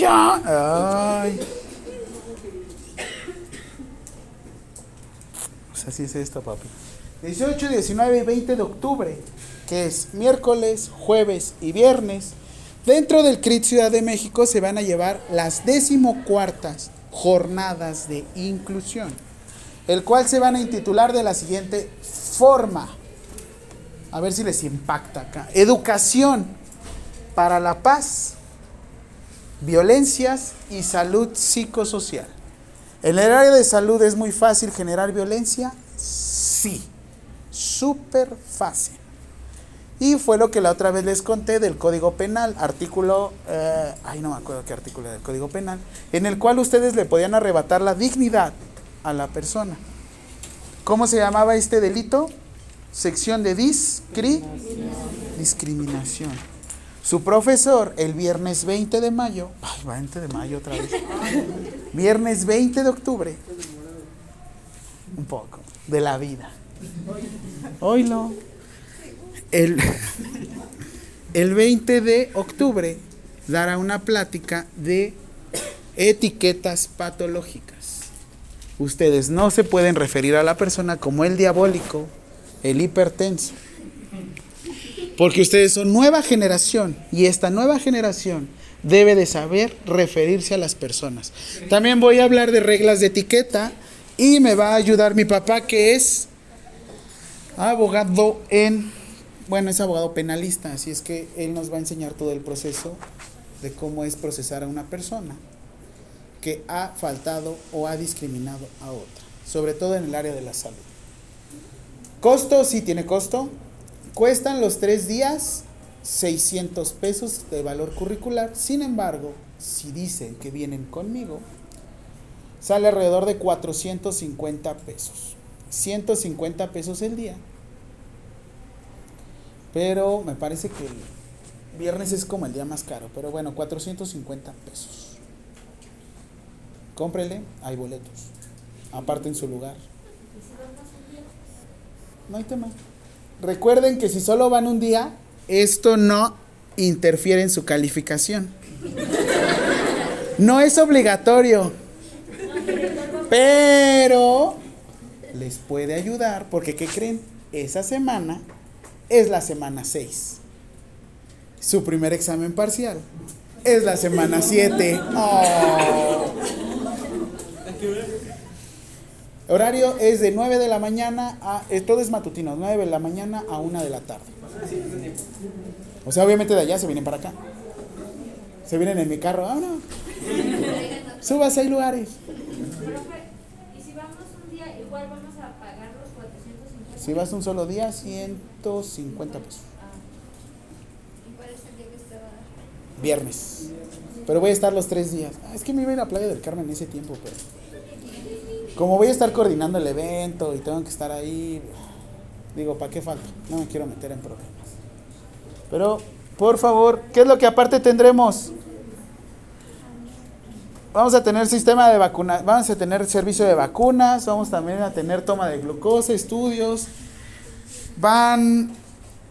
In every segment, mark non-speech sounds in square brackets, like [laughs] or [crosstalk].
Ay. Así es esto, papi. 18, 19 y 20 de octubre, que es miércoles, jueves y viernes, dentro del CRIT Ciudad de México se van a llevar las decimocuartas jornadas de inclusión, el cual se van a intitular de la siguiente forma. A ver si les impacta acá. Educación para la paz, violencias y salud psicosocial. ¿En el área de salud es muy fácil generar violencia? Sí, súper fácil. Y fue lo que la otra vez les conté del Código Penal, artículo, eh, ay no me acuerdo qué artículo del Código Penal, en el cual ustedes le podían arrebatar la dignidad a la persona. ¿Cómo se llamaba este delito? Sección de discri discriminación. Su profesor, el viernes 20 de mayo, ay, 20 de mayo otra vez, viernes 20 de octubre, un poco, de la vida. Oílo. El, el 20 de octubre dará una plática de etiquetas patológicas. Ustedes no se pueden referir a la persona como el diabólico, el hipertenso. Porque ustedes son nueva generación y esta nueva generación debe de saber referirse a las personas. También voy a hablar de reglas de etiqueta y me va a ayudar mi papá que es abogado en, bueno, es abogado penalista, así es que él nos va a enseñar todo el proceso de cómo es procesar a una persona que ha faltado o ha discriminado a otra, sobre todo en el área de la salud. Costo, sí tiene costo. Cuestan los tres días 600 pesos de valor curricular. Sin embargo, si dicen que vienen conmigo, sale alrededor de 450 pesos. 150 pesos el día. Pero me parece que el viernes es como el día más caro. Pero bueno, 450 pesos. Cómprele, hay boletos. Aparte en su lugar. No hay tema. Recuerden que si solo van un día, esto no interfiere en su calificación. No es obligatorio. Pero les puede ayudar porque ¿qué creen? Esa semana es la semana 6. Su primer examen parcial es la semana 7. Horario es de 9 de la mañana a. todo es matutino, 9 de la mañana a 1 de la tarde. O sea, obviamente de allá se vienen para acá. Se vienen en mi carro. Ah, no. Subas, hay lugares. Y si vamos un día, igual vamos a pagar los 450. Si vas un solo día, 150 pesos. ¿Y cuál es el día que? Viernes. Pero voy a estar los tres días. Ah, es que me iba a ir a Playa del Carmen en ese tiempo, pero. Como voy a estar coordinando el evento y tengo que estar ahí, digo, ¿para qué falta? No me quiero meter en problemas. Pero, por favor, ¿qué es lo que aparte tendremos? Vamos a tener sistema de vacunas, vamos a tener servicio de vacunas, vamos también a tener toma de glucosa, estudios. Van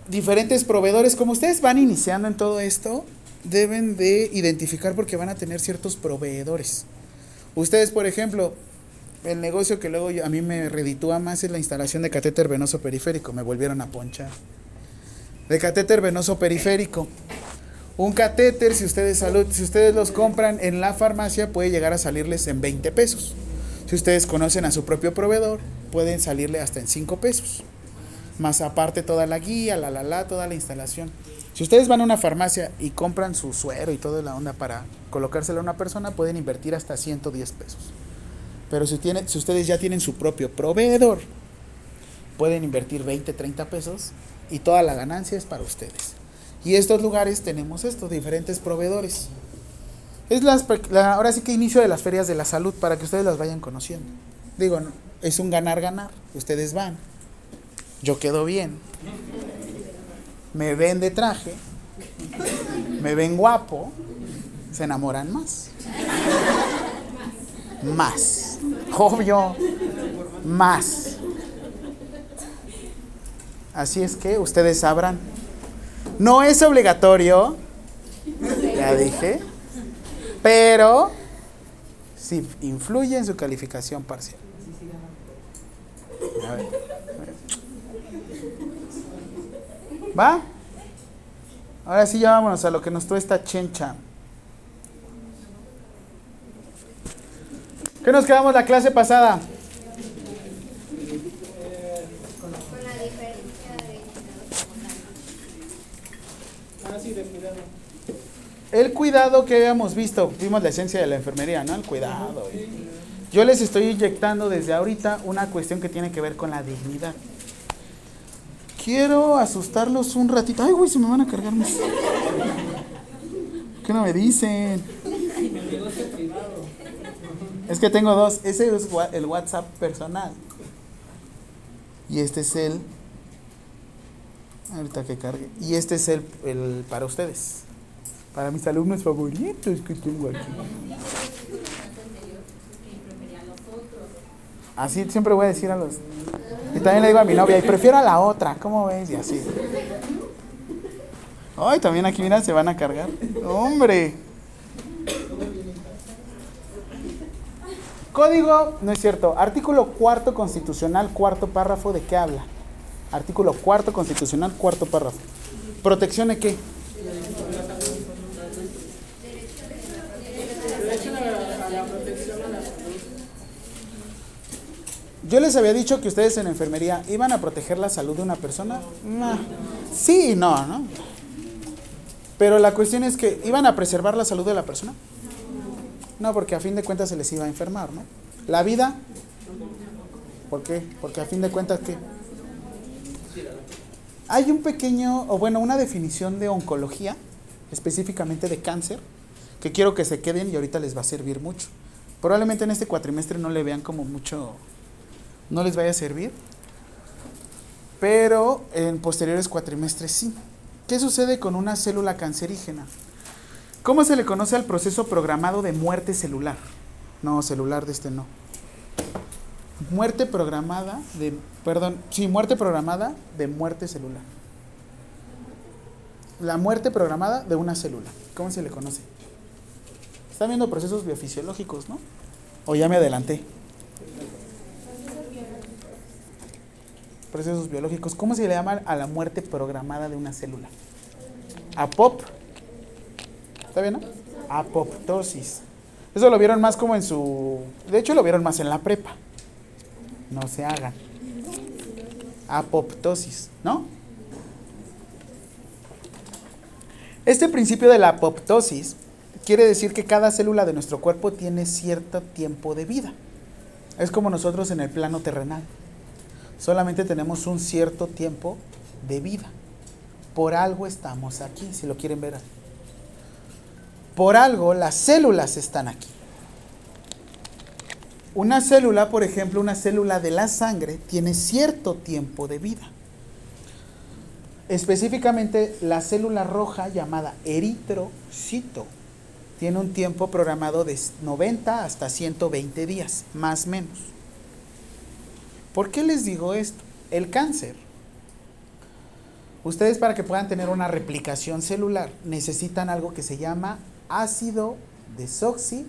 diferentes proveedores, como ustedes van iniciando en todo esto, deben de identificar porque van a tener ciertos proveedores. Ustedes, por ejemplo, el negocio que luego a mí me reditúa más es la instalación de catéter venoso periférico. Me volvieron a ponchar. De catéter venoso periférico. Un catéter, si ustedes, salud, si ustedes los compran en la farmacia, puede llegar a salirles en 20 pesos. Si ustedes conocen a su propio proveedor, pueden salirle hasta en 5 pesos. Más aparte toda la guía, la la la, toda la instalación. Si ustedes van a una farmacia y compran su suero y toda la onda para colocárselo a una persona, pueden invertir hasta 110 pesos. Pero si, si ustedes ya tienen su propio proveedor, pueden invertir 20, 30 pesos y toda la ganancia es para ustedes. Y estos lugares tenemos estos diferentes proveedores. Es las, la- ahora sí que inicio de las ferias de la salud para que ustedes las vayan conociendo. Digo, no, es un ganar-ganar. Ustedes van. Yo quedo bien. Me ven de traje. Me ven guapo. Se enamoran más. Más. Obvio. Más. Así es que ustedes sabrán. No es obligatorio. Ya dije. pero sí influye en su calificación parcial. A ver. ¿Va? Ahora sí, ya vámonos a lo que nos trae esta chencha. ¿Qué nos quedamos la clase pasada? Con la diferencia de cuidado. El cuidado que habíamos visto, vimos la esencia de la enfermería, ¿no? El cuidado. Yo les estoy inyectando desde ahorita una cuestión que tiene que ver con la dignidad. Quiero asustarlos un ratito. Ay, güey, se me van a cargar mis. ¿Qué no me dicen? Es que tengo dos. Ese es el WhatsApp personal. Y este es el. Ahorita que cargue. Y este es el, el para ustedes. Para mis alumnos favoritos que tengo aquí. Así siempre voy a decir a los. Y también le digo a mi novia, y prefiero a la otra, ¿cómo ves? Y así. Ay, también aquí, mira, se van a cargar. ¡Hombre! Código, no es cierto. Artículo cuarto constitucional, cuarto párrafo, ¿de qué habla? Artículo cuarto constitucional, cuarto párrafo. ¿Protección de qué? Yo les había dicho que ustedes en enfermería iban a proteger la salud de una persona. No. Sí no, ¿no? Pero la cuestión es que iban a preservar la salud de la persona. No, porque a fin de cuentas se les iba a enfermar, ¿no? La vida. ¿Por qué? Porque a fin de cuentas, ¿qué? Hay un pequeño, o bueno, una definición de oncología, específicamente de cáncer, que quiero que se queden y ahorita les va a servir mucho. Probablemente en este cuatrimestre no le vean como mucho, no les vaya a servir, pero en posteriores cuatrimestres sí. ¿Qué sucede con una célula cancerígena? ¿Cómo se le conoce al proceso programado de muerte celular? No, celular de este no. Muerte programada de, perdón, sí, muerte programada de muerte celular. La muerte programada de una célula. ¿Cómo se le conoce? Están viendo procesos biofisiológicos, ¿no? O ya me adelanté. Procesos biológicos. ¿Cómo se le llama a la muerte programada de una célula? APOP. ¿Está bien, no? Apoptosis. Eso lo vieron más como en su... De hecho, lo vieron más en la prepa. No se hagan. Apoptosis, ¿no? Este principio de la apoptosis quiere decir que cada célula de nuestro cuerpo tiene cierto tiempo de vida. Es como nosotros en el plano terrenal. Solamente tenemos un cierto tiempo de vida. Por algo estamos aquí, si lo quieren ver. Por algo las células están aquí. Una célula, por ejemplo, una célula de la sangre, tiene cierto tiempo de vida. Específicamente, la célula roja llamada eritrocito tiene un tiempo programado de 90 hasta 120 días, más o menos. ¿Por qué les digo esto? El cáncer. Ustedes para que puedan tener una replicación celular necesitan algo que se llama ácido desoxi,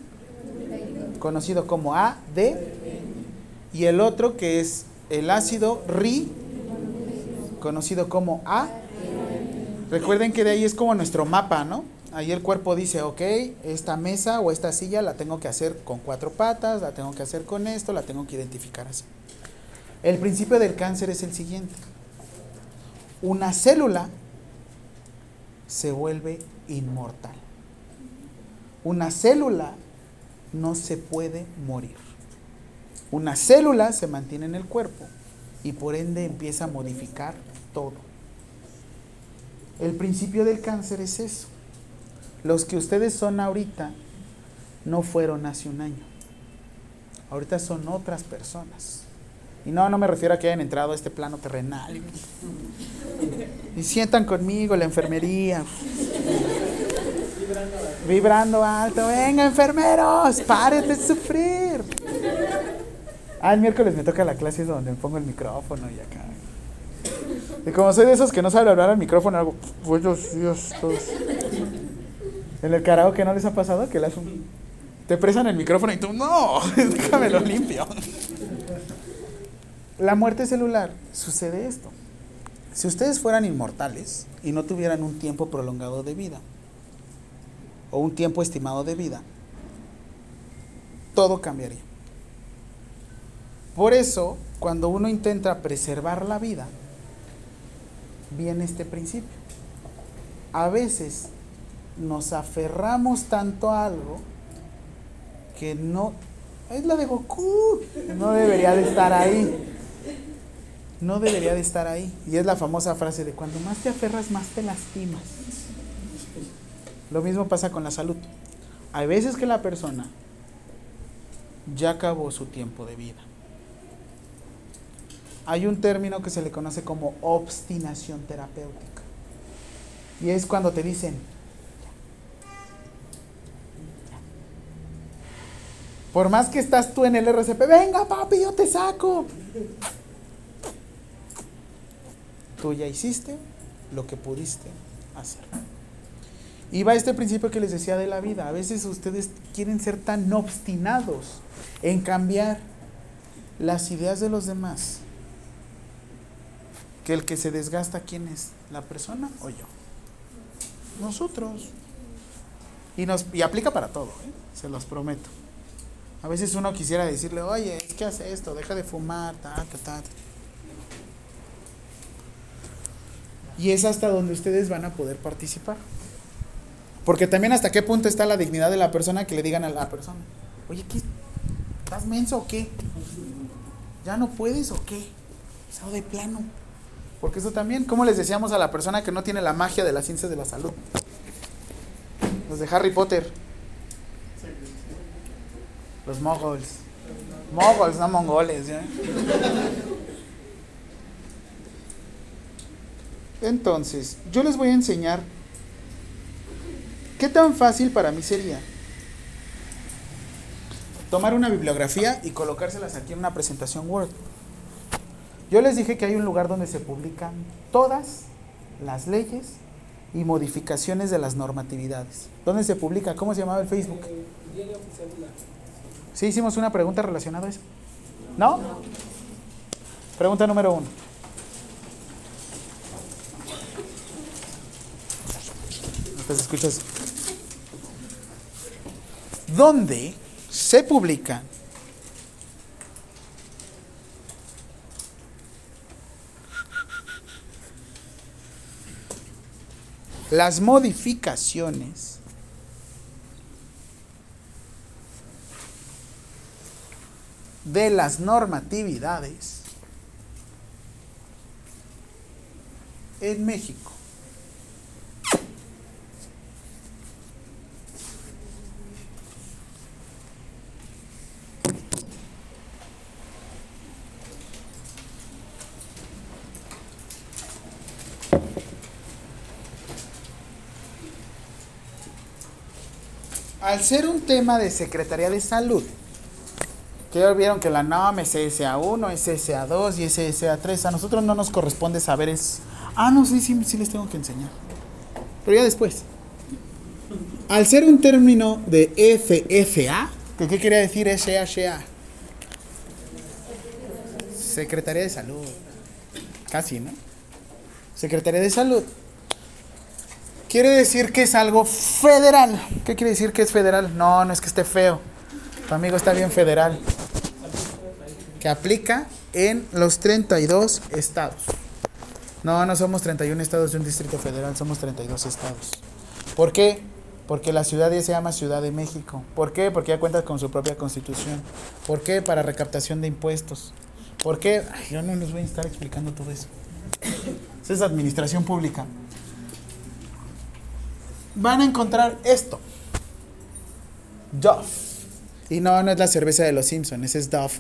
conocido como AD, y el otro que es el ácido RI, conocido como A. Recuerden que de ahí es como nuestro mapa, ¿no? Ahí el cuerpo dice, ok, esta mesa o esta silla la tengo que hacer con cuatro patas, la tengo que hacer con esto, la tengo que identificar así. El principio del cáncer es el siguiente. Una célula se vuelve inmortal. Una célula no se puede morir. Una célula se mantiene en el cuerpo y por ende empieza a modificar todo. El principio del cáncer es eso. Los que ustedes son ahorita no fueron hace un año. Ahorita son otras personas. Y no, no me refiero a que hayan entrado a este plano terrenal. Y sientan conmigo la enfermería. Vibrando alto. Venga, enfermeros, párate de sufrir. Ah, el miércoles me toca la clase donde me pongo el micrófono y acá. Y como soy de esos que no saben hablar al micrófono, hago buenos días. En el karaoke no les ha pasado que le hacen te presan el micrófono y tú, no, [laughs] déjame lo limpio. La muerte celular sucede esto. Si ustedes fueran inmortales y no tuvieran un tiempo prolongado de vida o un tiempo estimado de vida, todo cambiaría. Por eso, cuando uno intenta preservar la vida, viene este principio. A veces nos aferramos tanto a algo que no es la de Goku, no debería de estar ahí. No debería de estar ahí. Y es la famosa frase de cuando más te aferras, más te lastimas. Lo mismo pasa con la salud. Hay veces que la persona ya acabó su tiempo de vida. Hay un término que se le conoce como obstinación terapéutica. Y es cuando te dicen, por más que estás tú en el RCP, venga papi, yo te saco. Tú ya hiciste lo que pudiste hacer. Y va este principio que les decía de la vida. A veces ustedes quieren ser tan obstinados en cambiar las ideas de los demás que el que se desgasta, ¿quién es? ¿La persona o yo? Nosotros. Y, nos, y aplica para todo, ¿eh? se los prometo. A veces uno quisiera decirle, oye, es que hace esto, deja de fumar, ta, ta, ta. Y es hasta donde ustedes van a poder participar. Porque también hasta qué punto está la dignidad de la persona que le digan a la persona, oye, ¿qué? ¿Estás menso o qué? ¿Ya no puedes o qué? Eso de plano. Porque eso también, como les decíamos a la persona que no tiene la magia de las ciencias de la salud? Los de Harry Potter. Los mogols. Mogols, no mongoles. ¿ya? Entonces, yo les voy a enseñar qué tan fácil para mí sería tomar una bibliografía y colocárselas aquí en una presentación Word. Yo les dije que hay un lugar donde se publican todas las leyes y modificaciones de las normatividades. ¿Dónde se publica? ¿Cómo se llamaba el Facebook? ¿Sí hicimos una pregunta relacionada a eso? ¿No? Pregunta número uno. ¿No te escuchas? ¿Dónde se publican las modificaciones de las normatividades en México. Al ser un tema de Secretaría de Salud, que ya vieron que la NOM es SA1, es SA2 y es SA3. A nosotros no nos corresponde saber es... Ah, no, sí, sí, sí les tengo que enseñar. Pero ya después. Al ser un término de FFA, ¿qué, qué quería decir SHA? Secretaría de Salud. Casi, ¿no? Secretaría de Salud. Quiere decir que es algo federal. ¿Qué quiere decir que es federal? No, no es que esté feo. Tu amigo está bien federal. Que aplica en los 32 estados. No, no somos 31 estados de un distrito federal, somos 32 estados. ¿Por qué? Porque la ciudad ya se llama Ciudad de México. ¿Por qué? Porque ya cuenta con su propia constitución. ¿Por qué? Para recaptación de impuestos. ¿Por qué? Yo no les voy a estar explicando todo eso. Esa es administración pública. Van a encontrar esto. Duff. Y no, no es la cerveza de los Simpsons, ese es Duff,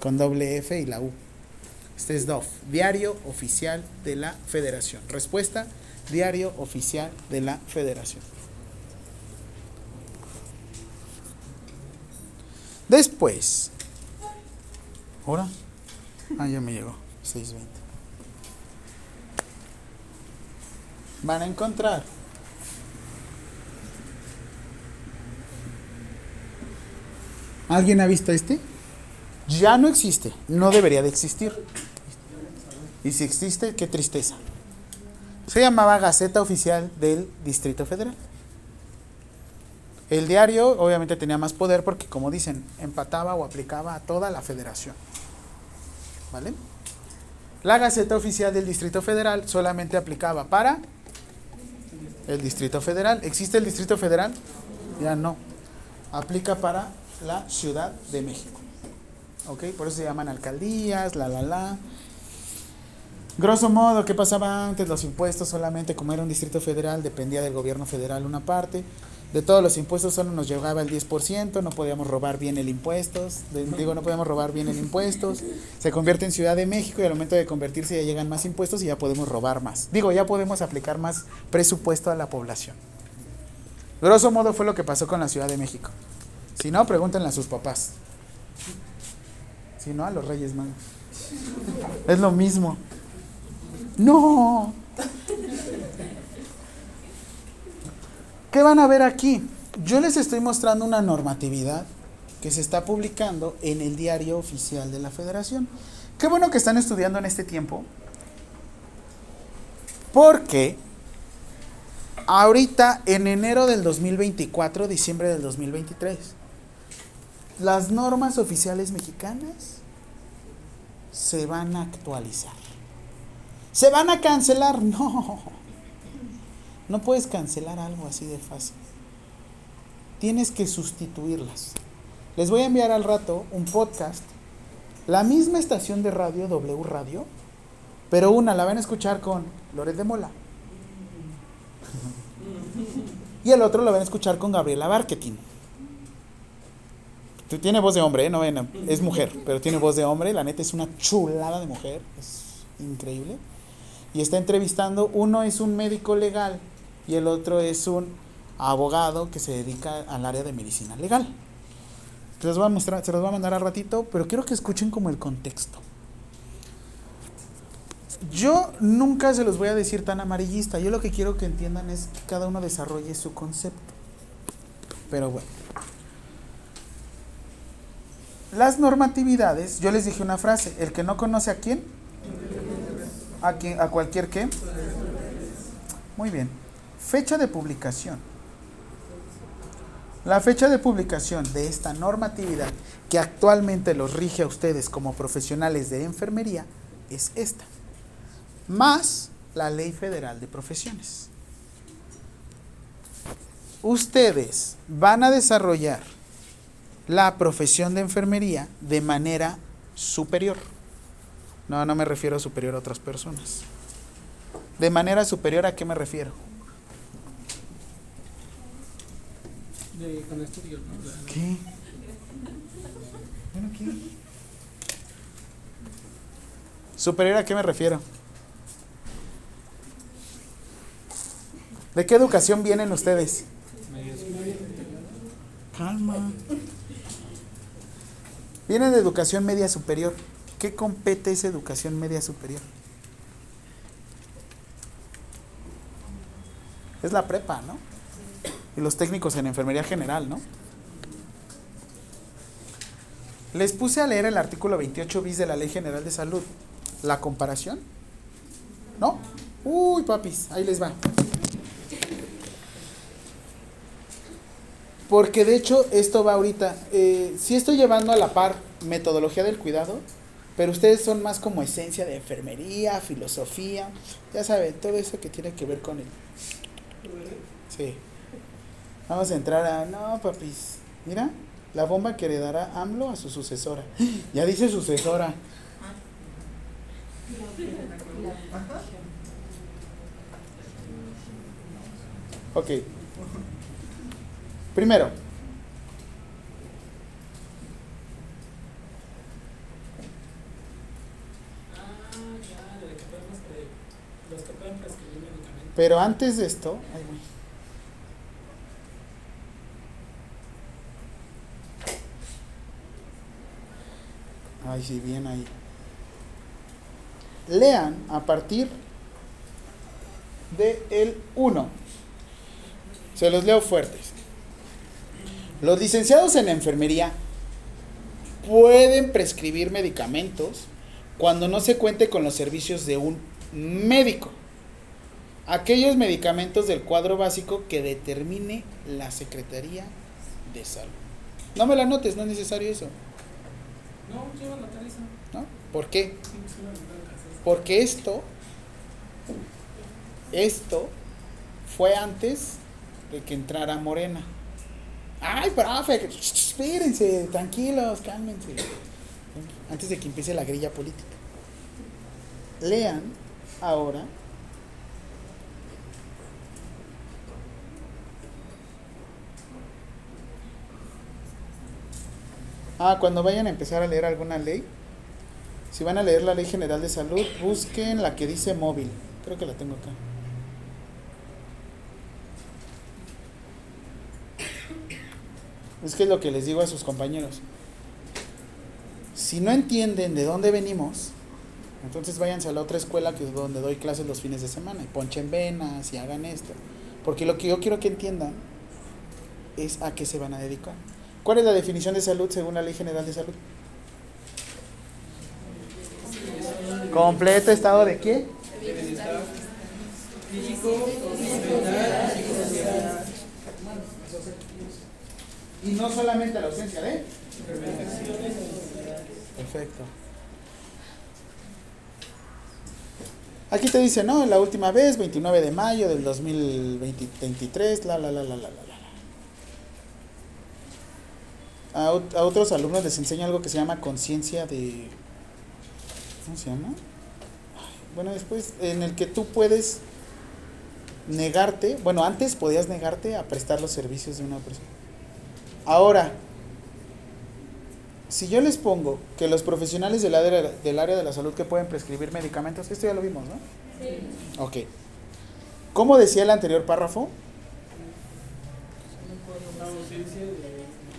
con doble F y la U. Este es Duff, Diario Oficial de la Federación. Respuesta, Diario Oficial de la Federación. Después, ¿ahora? Ah, ya me llegó, 620. Van a encontrar ¿Alguien ha visto este? Ya no existe, no debería de existir. Y si existe, qué tristeza. Se llamaba Gaceta Oficial del Distrito Federal. El diario obviamente tenía más poder porque, como dicen, empataba o aplicaba a toda la federación. ¿Vale? La Gaceta Oficial del Distrito Federal solamente aplicaba para el Distrito Federal. ¿Existe el Distrito Federal? Ya no. Aplica para la Ciudad de México. ¿Ok? Por eso se llaman alcaldías, la, la, la. Grosso modo, ¿qué pasaba antes? Los impuestos solamente, como era un distrito federal, dependía del gobierno federal una parte. De todos los impuestos solo nos llegaba el 10%, no podíamos robar bien el impuestos, digo, no podíamos robar bien el impuestos. Se convierte en Ciudad de México y al momento de convertirse ya llegan más impuestos y ya podemos robar más. Digo, ya podemos aplicar más presupuesto a la población. Grosso modo fue lo que pasó con la Ciudad de México. Si no, pregúntenle a sus papás. Si no, a los Reyes Magos. Es lo mismo. No. ¿Qué van a ver aquí? Yo les estoy mostrando una normatividad que se está publicando en el diario oficial de la federación. Qué bueno que están estudiando en este tiempo. Porque ahorita en enero del 2024, diciembre del 2023, las normas oficiales mexicanas se van a actualizar. ¿Se van a cancelar? [laughs] No. No puedes cancelar algo así de fácil. Tienes que sustituirlas. Les voy a enviar al rato un podcast, la misma estación de radio, W Radio, pero una la van a escuchar con Loret de Mola. [laughs] Y el otro lo van a escuchar con Gabriela Barquetín. Tiene voz de hombre, ¿eh? no, ven, es mujer, pero tiene voz de hombre. La neta es una chulada de mujer, es increíble. Y está entrevistando, uno es un médico legal y el otro es un abogado que se dedica al área de medicina legal. Se los voy a mostrar, se los voy a mandar al ratito, pero quiero que escuchen como el contexto. Yo nunca se los voy a decir tan amarillista. Yo lo que quiero que entiendan es que cada uno desarrolle su concepto. Pero bueno. Las normatividades, yo les dije una frase, el que no conoce a quién, a quién, a cualquier qué. Muy bien. Fecha de publicación. La fecha de publicación de esta normatividad que actualmente los rige a ustedes como profesionales de enfermería es esta. Más la Ley Federal de Profesiones. Ustedes van a desarrollar la profesión de enfermería de manera superior. No, no me refiero a superior a otras personas. De manera superior a qué me refiero? De, con estudios, ¿no? La- ¿Qué? Bueno, ¿qué? ¿Superior a qué me refiero? ¿De qué educación vienen ustedes? Calma. Vienen de educación media superior. ¿Qué compete esa educación media superior? Es la prepa, ¿no? Y los técnicos en enfermería general, ¿no? Les puse a leer el artículo 28 bis de la Ley General de Salud. ¿La comparación? ¿No? Uy, papis, ahí les va. Porque de hecho esto va ahorita. Eh, sí estoy llevando a la par metodología del cuidado, pero ustedes son más como esencia de enfermería, filosofía, ya saben, todo eso que tiene que ver con el... Sí. Vamos a entrar a... No, papis. Mira, la bomba que heredará AMLO a su sucesora. [gasps] Ya dice sucesora. Ok. Primero, Ah, ya, de que pueden prescribir- los que pueden prescribir medicamentos. pero antes de esto... ay, güey. Ay, sí, bien ahí. Lean a partir de el 1. Se los leo fuertes. Los licenciados en enfermería pueden prescribir medicamentos cuando no se cuente con los servicios de un médico. Aquellos medicamentos del cuadro básico que determine la Secretaría de Salud. No me la notes, no es necesario eso. No, lleva la tariza. ¿no? ¿Por qué? Porque esto, esto fue antes de que entrara Morena. Ay, profe, espérense, tranquilos, cálmense. Antes de que empiece la grilla política. Lean ahora. Ah, cuando vayan a empezar a leer alguna ley, si van a leer la Ley General de Salud, busquen la que dice móvil. Creo que la tengo acá. Es que es lo que les digo a sus compañeros. Si no entienden de dónde venimos, entonces váyanse a la otra escuela que es donde doy clases los fines de semana y ponchen venas y hagan esto. Porque lo que yo quiero que entiendan es a qué se van a dedicar. ¿Cuál es la definición de salud según la Ley General de Salud? Completo estado de qué? Y no solamente la ausencia de Perfecto. Aquí te dice, no, la última vez, 29 de mayo del 2023, la, la, la, la, la, la. A, a otros alumnos les enseño algo que se llama conciencia de... ¿Cómo se llama? Bueno, después, en el que tú puedes negarte, bueno, antes podías negarte a prestar los servicios de una persona. Ahora, si yo les pongo que los profesionales del área, del área de la salud que pueden prescribir medicamentos, esto ya lo vimos, ¿no? Sí. Ok. ¿Cómo decía el anterior párrafo?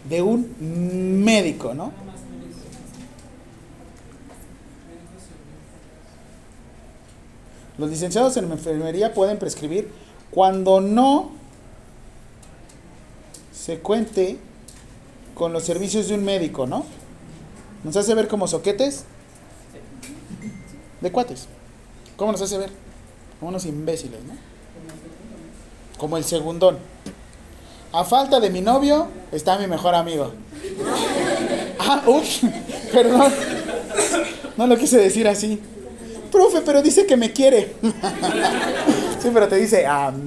De. Un médico, ¿no? Los licenciados en enfermería pueden prescribir cuando no se cuente con los servicios de un médico, ¿no? Nos hace ver como soquetes de cuates. ¿Cómo nos hace ver? Como unos imbéciles, ¿no? Como el segundón. A falta de mi novio está mi mejor amigo. Ah, uff, [laughs] perdón. No lo quise decir así. Profe, pero dice que me quiere. [laughs] Sí, pero te dice amigo.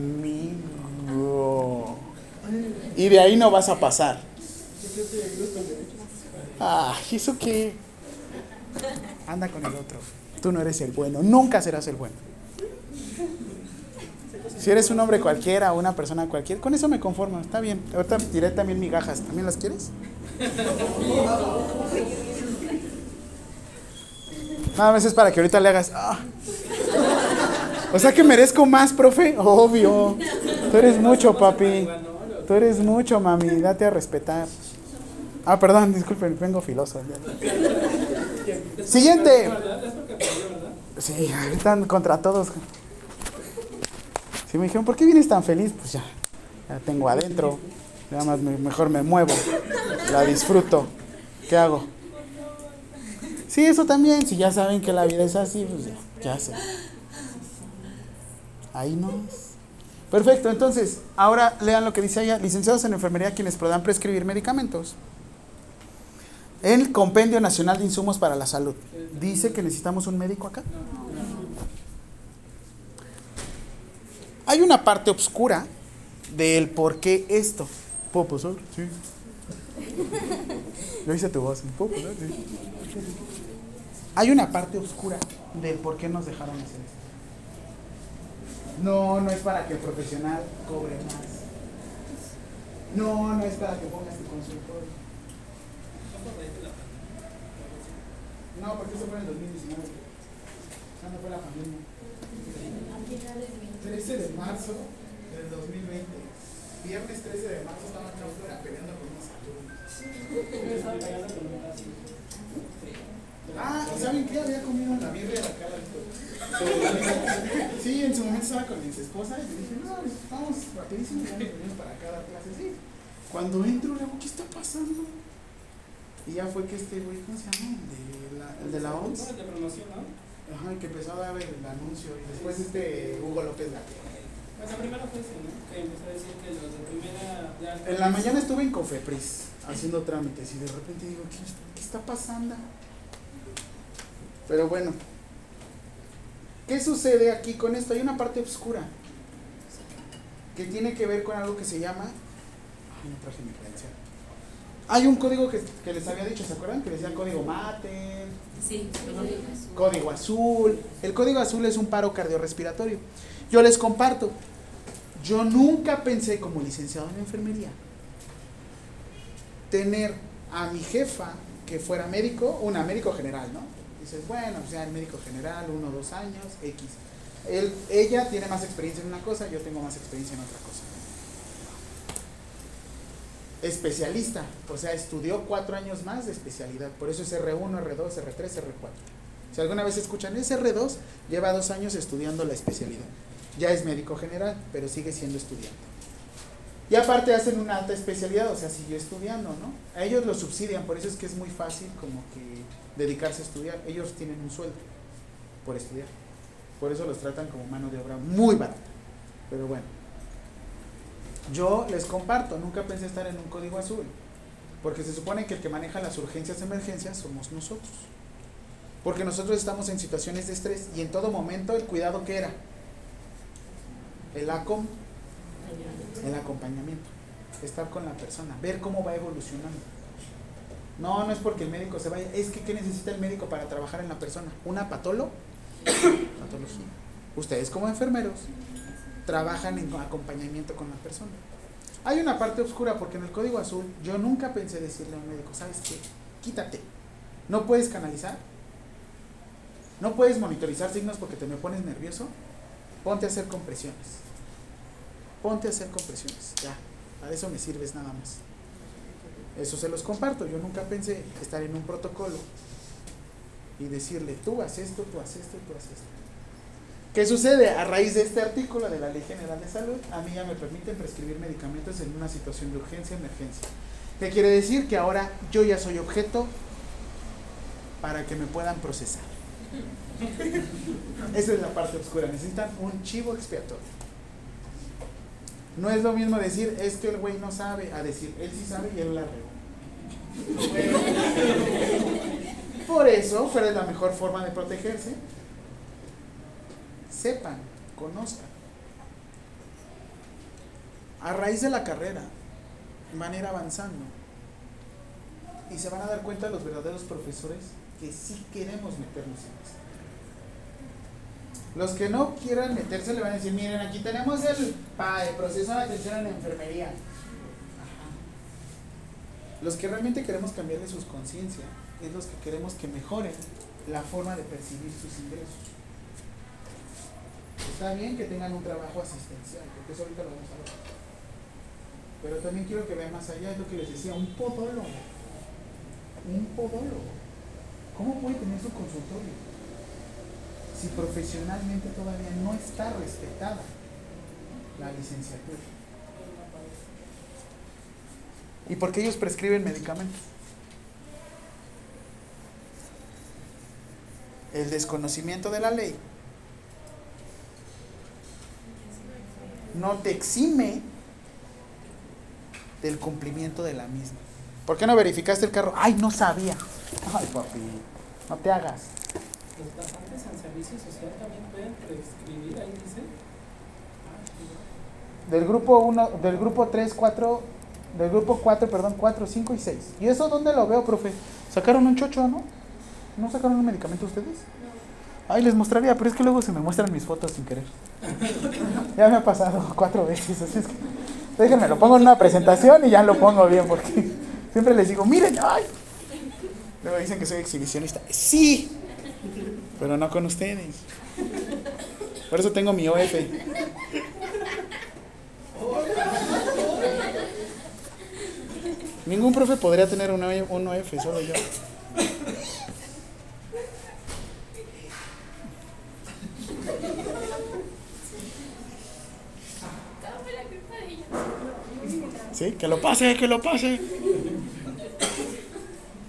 Y de ahí no vas a pasar. Ah, ¿y eso qué? Anda con el otro. Tú no eres el bueno, nunca serás el bueno. Si eres un hombre cualquiera o una persona cualquiera, con eso me conformo, está bien. Ahorita diré también migajas, ¿también las quieres? Nada más es para que ahorita le hagas. "Ah". O sea que merezco más, profe. Obvio. Tú eres mucho, papi. Tú eres mucho, mami. Date a respetar. Ah, perdón, disculpen, vengo filoso. Siguiente. Sí, están contra todos. Si me dijeron, ¿por qué vienes tan feliz? Pues ya, ya tengo adentro. Nada más me- mejor me muevo. La disfruto. ¿Qué hago? Sí, eso también. Si ya saben que la vida es así, pues ya, ya sé. Ahí no es. Perfecto, entonces, ahora lean lo que dice allá. Licenciados en enfermería quienes puedan prescribir medicamentos. El Compendio Nacional de Insumos para la Salud. Dice que necesitamos un médico acá. Hay una parte oscura del por qué esto. ¿Puedo pasar? Sí. [laughs] Yo hice tu voz. ¿Puedo pasar? Sí. Hay una parte oscura del por qué nos dejaron hacer esto. No, no es para que el profesional cobre más. No, no es para que pongas tu consultorio. No, porque eso fue en el 2019. O sea, no fue la pandemia. 13 de marzo del 2020. Viernes 13 de marzo estaba acá afuera peleando con unos alumnos. Ah, ¿y saben qué? Había comido la birria de acá del Sí, en su momento estaba con mi ex esposa y le dije, no, vamos rapidísimo, ya nos venimos para acá a dar clases. Sí. Cuando entro, le digo, ¿qué está pasando? Y ya fue que este güey, ¿cómo se llama? El de la, el de la OMS. El de promoción, ¿no? Ajá, que empezó a dar el anuncio. Y después este Hugo López Gatell. Bueno, primero fue ese, ¿no? Que empezó a decir que los de primera. En la mañana estuve en Cofepris haciendo trámites y de repente digo, ¿qué, qué está pasando? Pero bueno, ¿qué sucede aquí con esto? Hay una parte oscura que tiene que ver con algo que se llama... Ay, no traje mi credencial. Hay un código que, que les había dicho, ¿se acuerdan? Que decía código mate, Sí, código azul. El código azul es un paro cardiorrespiratorio. Yo les comparto. Yo nunca pensé como licenciado en enfermería tener a mi jefa que fuera médico, una médico general, ¿no? Dices, bueno, o sea, el médico general, uno o dos años, X. Él, ella tiene más experiencia en una cosa, yo tengo más experiencia en otra cosa. Especialista, o sea, estudió cuatro años más de especialidad, por eso es R1, R2, R3, R4. Si alguna vez escuchan, es R2, lleva dos años estudiando la especialidad. Ya es médico general, pero sigue siendo estudiante. Y aparte hacen una alta especialidad, o sea, siguió estudiando, ¿no? A ellos lo subsidian, por eso es que es muy fácil como que dedicarse a estudiar. Ellos tienen un sueldo por estudiar. Por eso los tratan como mano de obra muy barata. Pero bueno, yo les comparto, nunca pensé estar en un código azul, porque se supone que el que maneja las urgencias de emergencias somos nosotros. Porque nosotros estamos en situaciones de estrés y en todo momento el cuidado que era el ACOM, el acompañamiento, estar con la persona, ver cómo va evolucionando. No, no es porque el médico se vaya, es que ¿qué necesita el médico para trabajar en la persona? ¿Una patolo? [coughs] Patología. Ustedes como enfermeros trabajan en acompañamiento con la persona. Hay una parte oscura porque en el código azul yo nunca pensé decirle a un médico, ¿sabes qué? Quítate. No puedes canalizar. No puedes monitorizar signos porque te me pones nervioso. Ponte a hacer compresiones. Ponte a hacer compresiones. Ya. Para eso me sirves nada más. Eso se los comparto. Yo nunca pensé estar en un protocolo y decirle, tú haces esto, tú haces esto, tú haces esto. ¿Qué sucede? A raíz de este artículo de la Ley General de Salud, a mí ya me permiten prescribir medicamentos en una situación de urgencia, emergencia. ¿Qué quiere decir? Que ahora yo ya soy objeto para que me puedan procesar. [laughs] Esa es la parte oscura. Necesitan un chivo expiatorio. No es lo mismo decir, es que el güey no sabe, a decir, él sí sabe y él la regó. [laughs] Por eso, fuera la mejor forma de protegerse, sepan, conozcan. A raíz de la carrera, van a avanzando. Y se van a dar cuenta los verdaderos profesores que sí queremos meternos en esto. Los que no quieran meterse le van a decir, miren, aquí tenemos el, pa, el proceso de atención en enfermería. Los que realmente queremos cambiarle sus conciencias es los que queremos que mejoren la forma de percibir sus ingresos. Está bien que tengan un trabajo asistencial, porque eso ahorita lo vamos a ver. Pero también quiero que vean más allá, es lo que les decía, un podólogo. Un podólogo. ¿Cómo puede tener su consultorio? Si profesionalmente todavía no está respetada la licenciatura. ¿Y por qué ellos prescriben medicamentos? El desconocimiento de la ley no te exime del cumplimiento de la misma. ¿Por qué no verificaste el carro? Ay, no sabía. Ay, papi, no te hagas. Los pasantes en servicio social también pueden prescribir, ahí dice. Ah, Del grupo 1, del grupo 3, 4, del grupo 4, perdón, 4, 5 y 6. ¿Y eso dónde lo veo, profe? Sacaron un chocho, ¿no? ¿No sacaron un medicamento ustedes? Ay, les mostraría, pero es que luego se me muestran mis fotos sin querer. ya me ha pasado cuatro veces, así es que déjenme, lo pongo en una presentación y ya lo pongo bien, porque siempre les digo, miren, ay. Luego dicen que soy exhibicionista. Sí, pero no con ustedes. Por eso tengo mi OF. Ningún profe podría tener O- un OF, solo yo. ¿Sí? Que lo pase, que lo pase.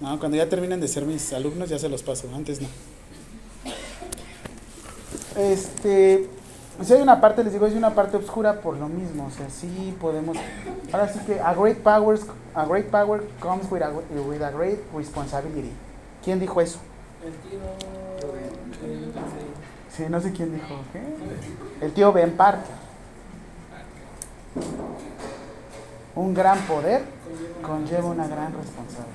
No, cuando ya terminen de ser mis alumnos ya se los paso, antes no. Este, si hay una parte, les digo, hay una parte oscura por lo mismo, o sea, sí podemos, ahora sí que a great powers, a great power comes with a, with a great responsibility. ¿Quién dijo eso? El tío. Sí, no sé quién dijo, ¿qué? El tío Ben Parker. Un gran poder conlleva una gran responsabilidad.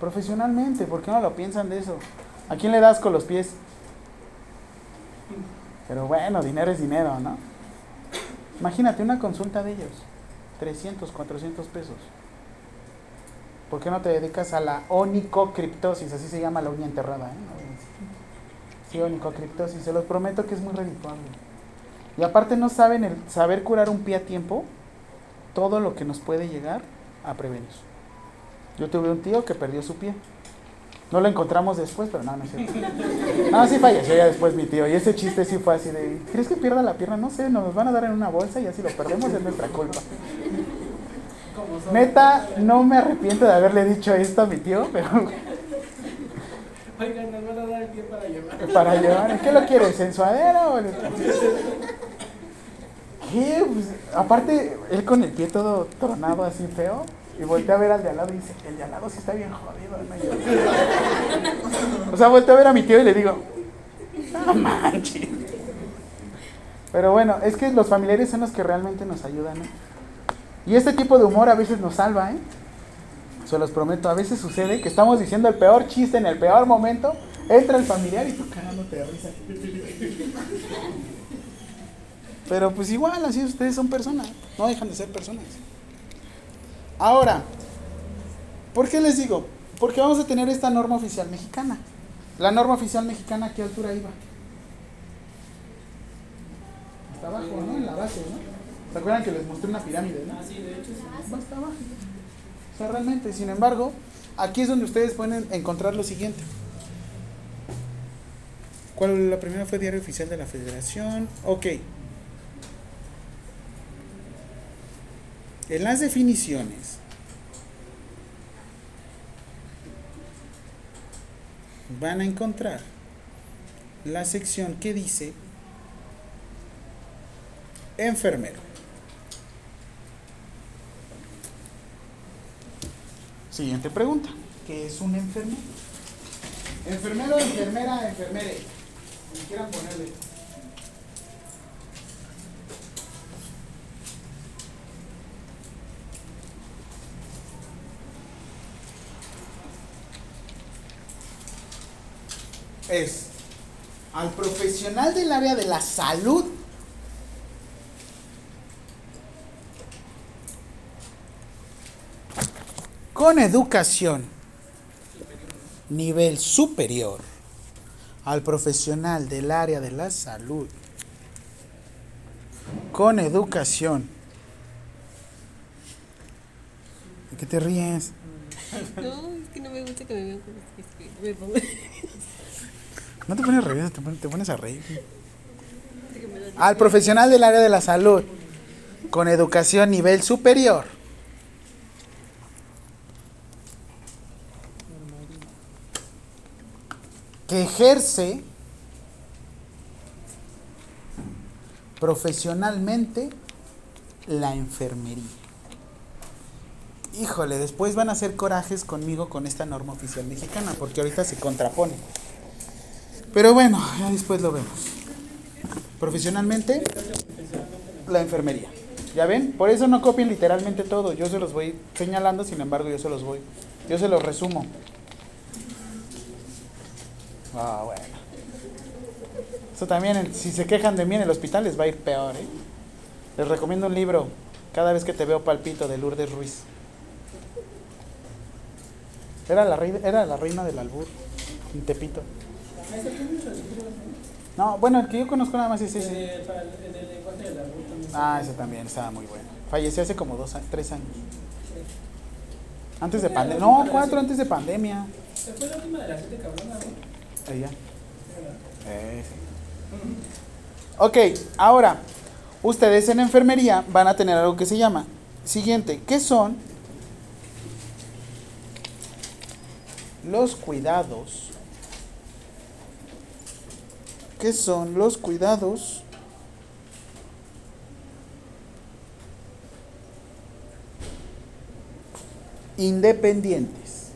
Profesionalmente, ¿por qué no lo piensan de eso? ¿A quién le das con los pies? Pero bueno, dinero es dinero, ¿no? Imagínate una consulta de ellos, 300, 400 pesos. ¿Por qué no te dedicas a la onicocriptosis? Así se llama la uña enterrada, ¿eh? Sí, onicocriptosis, se los prometo que es muy redituable. Y aparte no saben el saber curar un pie a tiempo, todo lo que nos puede llegar a prevenir. Yo tuve un tío que perdió su pie. No lo encontramos después, pero no, no es cierto. No, [laughs] sí falleció ya después mi tío. Y ese chiste sí fue así de, ¿crees que pierda la pierna? No sé, nos van a dar en una bolsa y así lo perdemos es nuestra culpa. Neta, no me arrepiento de haberle dicho esto a mi tío, pero Oigan, nos van a dar el pie para llevar. para llevar, ¿qué lo quieres? ¿En suadera o en ¿Qué? Pues, aparte, él con el pie todo tronado así feo, y voltea a ver al de al lado y dice, el de al lado sí está bien jodido, o sea, volteo a ver a mi tío y le digo, no manches. Pero bueno, es que los familiares son los que realmente nos ayudan. Y este tipo de humor a veces nos salva, ¿eh? Se los prometo, a veces sucede que estamos diciendo el peor chiste en el peor momento, entra el familiar y tú cagándote de risa. Pero pues igual, así ustedes son personas, no dejan de ser personas. Ahora, ¿por qué les digo? Porque vamos a tener esta norma oficial mexicana. La norma oficial mexicana, ¿a qué altura iba? Está abajo, ¿no? En la base, ¿no? ¿Se acuerdan que les mostré una pirámide, no? Ah, sí, de hecho sí. Va hasta abajo. Realmente, sin embargo, aquí es donde ustedes pueden encontrar lo siguiente. ¿Cuál la primera fue Diario Oficial de la Federación? Ok. En las definiciones van a encontrar la sección que dice enfermero. Siguiente pregunta. ¿Qué es un enfermero? Enfermero, enfermera, enfermere. Como quieran ponerle. Es al profesional del área de la salud con educación nivel superior al profesional del área de la salud con educación. ¿De qué te ríes? [laughs] No, es que no me gusta que me vean pies. Me pongo. [laughs] No pones te pones, te pones a reír. Al profesional del área de la salud con educación nivel superior. Que ejerce profesionalmente la enfermería. Híjole, después van a hacer corajes conmigo con esta norma oficial mexicana, porque ahorita se contrapone. Pero bueno, ya después lo vemos. Profesionalmente, la enfermería. ¿Ya ven? Por eso no copien literalmente todo. Yo se los voy señalando, sin embargo, yo se los voy. Yo se los resumo. Ah, bueno. Eso también, si se quejan de mí en el hospital, les va a ir peor, ¿eh? Les recomiendo un libro, Cada vez que te veo palpito, de Lourdes Ruiz. Era la, rei- era la reina del albur, en Tepito. No, bueno, el que yo conozco nada más es ese. El, lenguaje también. Ah, ese también estaba muy bueno. Falleció hace como dos, tres años. Antes de pandemia. No, cuatro antes de pandemia. Se fue la última de la gente cabrona, ya. Eh. Ok, ahora, ustedes en enfermería van a tener algo que se llama. Siguiente, ¿qué son los cuidados. ¿Qué son los cuidados? Independientes.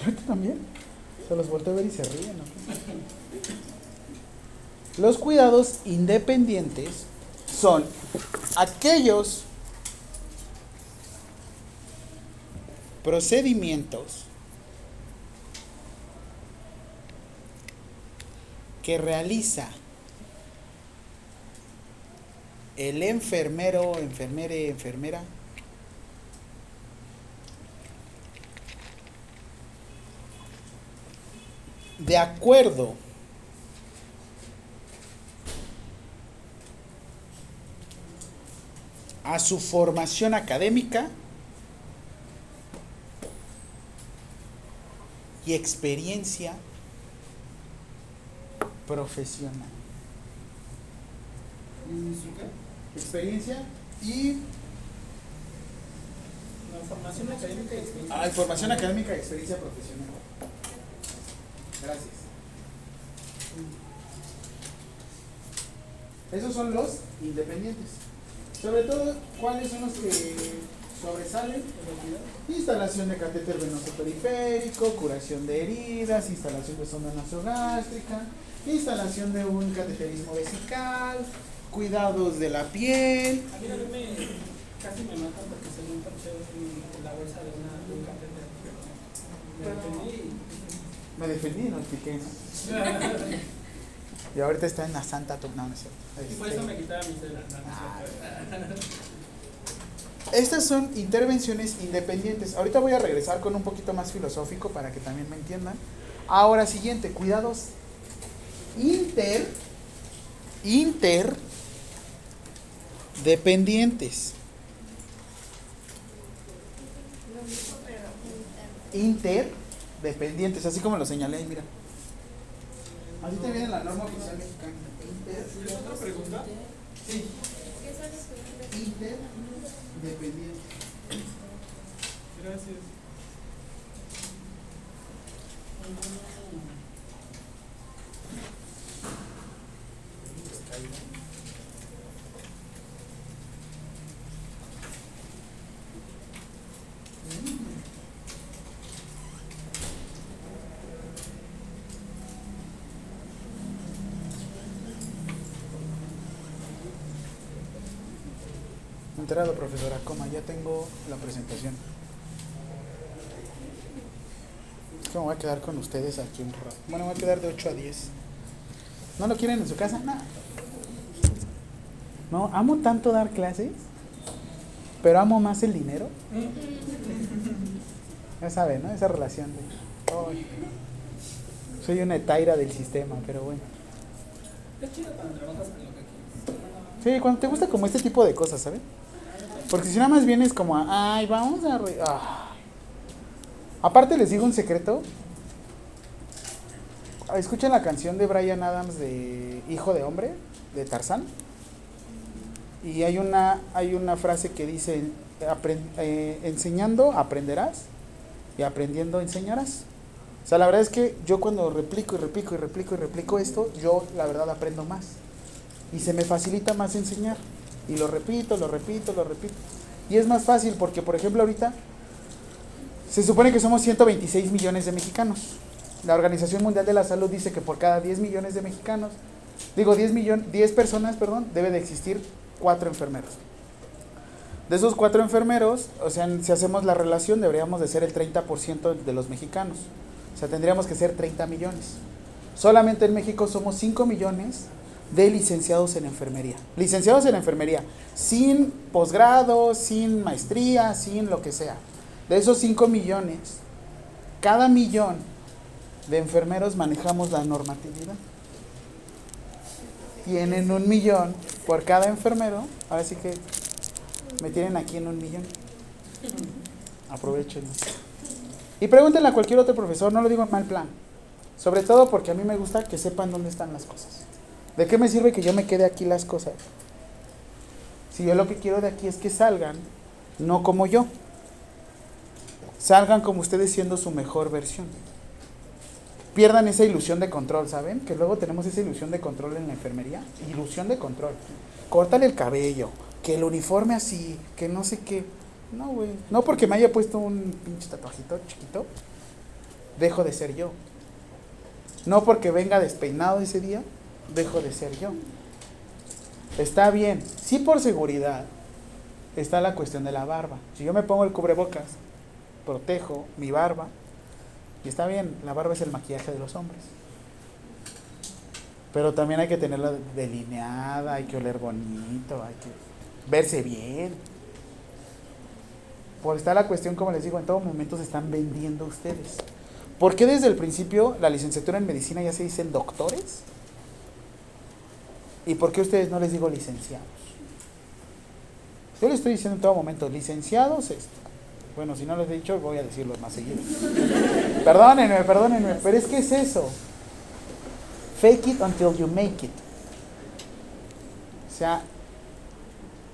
¿Ahorita también? Se los a ver y se ríen. ¿no? Los cuidados independientes son aquellos procedimientos que realiza el enfermero, enfermere, enfermera de acuerdo a su formación académica y experiencia profesional. Experiencia y La formación académica y experiencia. ah, formación académica y experiencia profesional. Gracias. Esos son los independientes. Sobre todo, ¿cuáles son los que sobresalen? Instalación de catéter venoso periférico, curación de heridas, instalación de sonda nasogástrica, instalación de un cateterismo vesical, cuidados de la piel. A mí, a mí me, casi me matan porque se me en la bolsa de, una, de un catéter. Me Me defendí, no expliqué. y, [laughs] Y ahorita está en la Santa Tu- No, no es cierto. y por eso me quitaba mi cela. No, no es cierto. Estas son intervenciones independientes. Ahorita voy a regresar con un poquito más filosófico para que también me entiendan. Ahora siguiente, cuidados inter inter dependientes. Interdependientes, así como lo señalé, mira. Así te viene la norma oficial mexicana. ¿Y otra pregunta? Sí, ¿Qué son los interdependientes. Gracias. Enterado, profesora, coma, ya tengo la presentación. Es que me voy a quedar con ustedes aquí un rato. Bueno, me voy a quedar de 8 a 10. ¿No lo quieren en su casa? No. No, amo tanto dar clases, pero amo más el dinero. Ya saben, ¿no? Esa relación de... "Ay, soy una etaira del sistema, pero bueno. Es chido cuando trabajas con lo que quieres. Sí, cuando te gusta como este tipo de cosas, ¿sabes? Porque si nada más vienes como a, ay, vamos a... ah". Aparte les digo un secreto. Escuchen la canción de Brian Adams de Hijo de Hombre, de Tarzán. Y hay una, hay una frase que dice, "Apren- eh, enseñando aprenderás y aprendiendo enseñarás. O sea, la verdad es que yo cuando replico y replico y replico y replico esto, yo la verdad aprendo más y se me facilita más enseñar. Y lo repito, lo repito, lo repito. Y es más fácil porque, por ejemplo, ahorita se supone que somos 126 millones de mexicanos. La Organización Mundial de la Salud dice que por cada 10 millones de mexicanos, digo 10, millon- 10 personas, perdón, debe de existir 4 enfermeros. De esos 4 enfermeros, o sea, si hacemos la relación, deberíamos de ser el 30% de los mexicanos. O sea, tendríamos que ser 30 millones. Solamente en México somos 5 millones de licenciados en enfermería. Licenciados en enfermería, sin posgrado, sin maestría, sin lo que sea. De esos 5 millones, cada millón de enfermeros manejamos la normatividad. Tienen un millón por cada enfermero. Ahora sí que me tienen aquí en un millón. Aprovechenlo. Y pregúntenle a cualquier otro profesor, no lo digo en mal plan. Sobre todo porque a mí me gusta que sepan dónde están las cosas. ¿De qué me sirve que yo me quede aquí las cosas? Si yo lo que quiero de aquí es que salgan, no como yo. Salgan como ustedes siendo su mejor versión. Pierdan esa ilusión de control, ¿saben? Que luego tenemos esa ilusión de control en la enfermería. Ilusión de control. Córtale el cabello, que el uniforme así, que no sé qué. No, güey. No porque me haya puesto un pinche tatuajito chiquito, dejo de ser yo. No porque venga despeinado ese día, dejo de ser yo. Está bien. Sí por seguridad está la cuestión de la barba. Si yo me pongo el cubrebocas, protejo mi barba. Y está bien, la barba es el maquillaje de los hombres. Pero también hay que tenerla delineada, hay que oler bonito, hay que verse bien. Por está la cuestión, como les digo, en todo momento se están vendiendo ustedes. ¿Por qué desde el principio la licenciatura en medicina ya se dicen doctores? ¿Y por qué ustedes no les digo licenciados? Yo les estoy diciendo en todo momento, licenciados esto. Bueno, si no les he dicho, voy a decirlo más seguido. perdónenme, perdónenme, pero es que es eso. Fake it until you make it. O sea,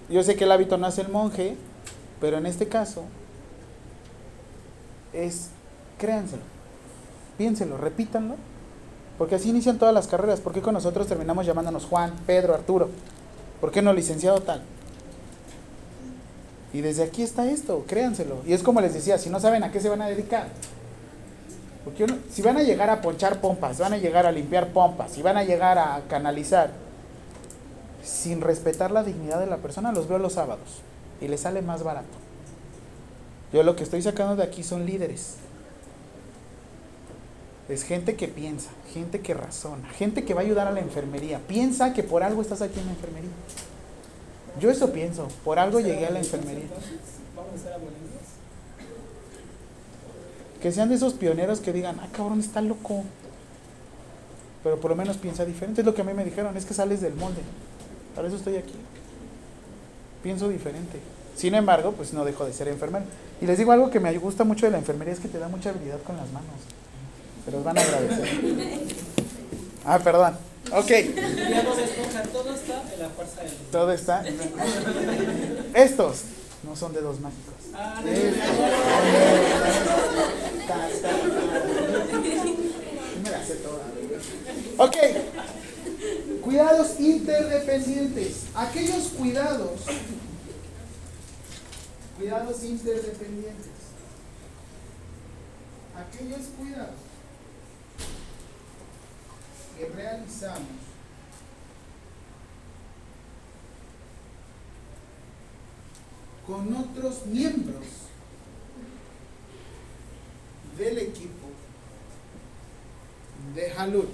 yo sé que el hábito no hace el monje, pero en este caso es, créanselo, piénselo, repítanlo, porque así inician todas las carreras. ¿Por qué con nosotros terminamos llamándonos Juan, Pedro, Arturo? ¿Por qué no licenciado tal? Y desde aquí está esto, créanselo. Y es como les decía, si no saben a qué se van a dedicar. Porque si van a llegar a ponchar pompas, van a llegar a limpiar pompas, si van a llegar a canalizar, sin respetar la dignidad de la persona, los veo los sábados. Y les sale más barato. Yo lo que estoy sacando de aquí son líderes. Es gente que piensa, gente que razona, gente que va a ayudar a la enfermería. Piensa que por algo estás aquí en la enfermería. Yo eso pienso, por algo llegué a la enfermería. Que sean de esos pioneros que digan, ah, cabrón, está loco. Pero por lo menos piensa diferente. Es lo que a mí me dijeron, es que sales del molde. Para eso estoy aquí. Pienso diferente. Sin embargo, pues no dejo de ser enfermero. Y les digo algo que me gusta mucho de la enfermería, es que te da mucha habilidad con las manos. Se los van a agradecer. Ah, perdón. Ok. Todo está en la fuerza del Todo está. Estos no son dedos mágicos. Ok. Cuidados interdependientes. Aquellos cuidados. Cuidados interdependientes. Aquellos cuidados que realizamos con otros miembros del equipo de Halud.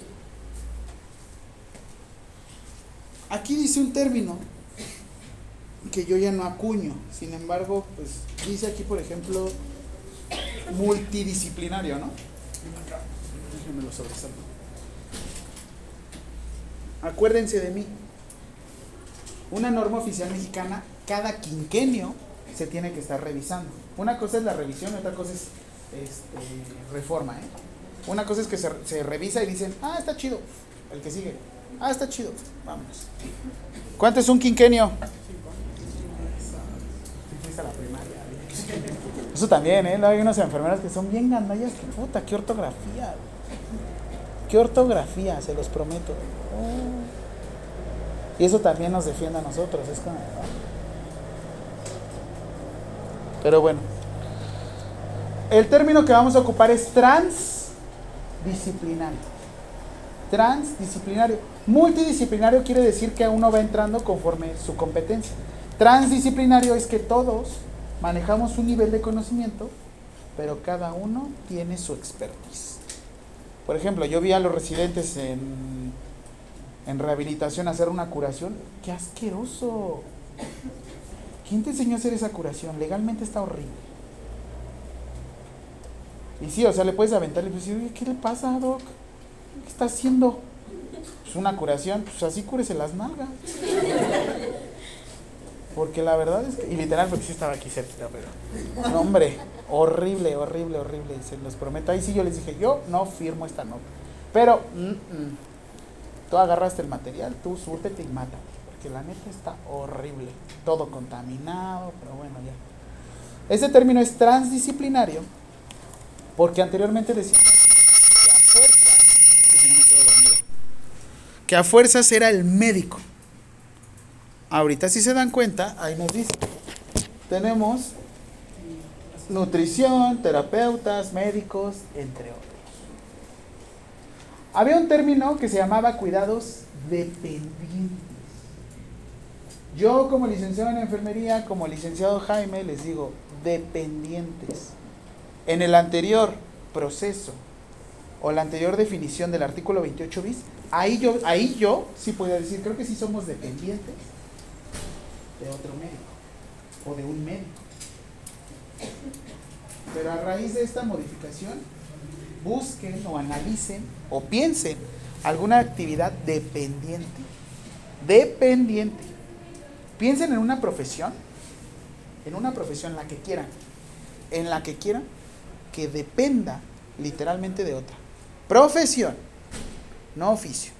Aquí dice un término que yo ya no acuño, sin embargo, pues dice aquí, por ejemplo, multidisciplinario, ¿no? Déjenme lo sobresalto. Acuérdense de mí. Una norma oficial mexicana, cada quinquenio se tiene que estar revisando. Una cosa es la revisión, otra cosa es este, reforma. ¿eh? Una cosa es que se, revisa y dicen, ah, está chido. El que sigue, ah, está chido. Vámonos. ¿Cuánto es un quinquenio? Eso también, ¿eh? Hay unas enfermeras que son bien gandallas. Puta, qué ortografía. Qué ortografía, se los prometo. Y eso también nos defiende a nosotros. Es como. ah. Pero bueno. El término que vamos a ocupar es transdisciplinario. Transdisciplinario. Multidisciplinario quiere decir que uno va entrando conforme su competencia. Transdisciplinario es que todos manejamos un nivel de conocimiento, pero cada uno tiene su expertise. Por ejemplo, yo vi a los residentes en, en rehabilitación hacer una curación. ¡Qué asqueroso! ¿Quién te enseñó a hacer esa curación? Legalmente está horrible. Y sí, o sea, le puedes aventar y decir, ¿qué le pasa, Doc? ¿Qué está haciendo? Pues una curación, pues así cúrese las nalgas. Porque la verdad es que, y literal, porque sí estaba aquí cerca, pero. No, hombre, horrible, horrible, horrible. Se los prometo. Ahí sí yo les dije, yo no firmo esta nota. Pero, mm, mm, tú agarraste el material, tú súrtete y mata. que la neta está horrible. Todo contaminado, pero bueno, ya. Este término es transdisciplinario porque anteriormente decíamos que a fuerzas, que no me quedo dormido, que a fuerzas era el médico. Ahorita si se dan cuenta, ahí nos dice, tenemos nutrición, terapeutas, médicos, entre otros. Había un término que se llamaba cuidados dependientes. Yo como licenciado en enfermería, como licenciado Jaime, les digo, dependientes. En el anterior proceso o la anterior definición del artículo 28 bis, ahí yo, ahí yo sí podía decir, creo que sí somos dependientes de otro médico o de un médico. Pero a raíz de esta modificación, busquen o analicen o piensen alguna actividad dependiente. Dependiente. Piensen en una profesión, en una profesión, la que quieran, en la que quieran, que dependa literalmente de otra. Profesión, no oficio,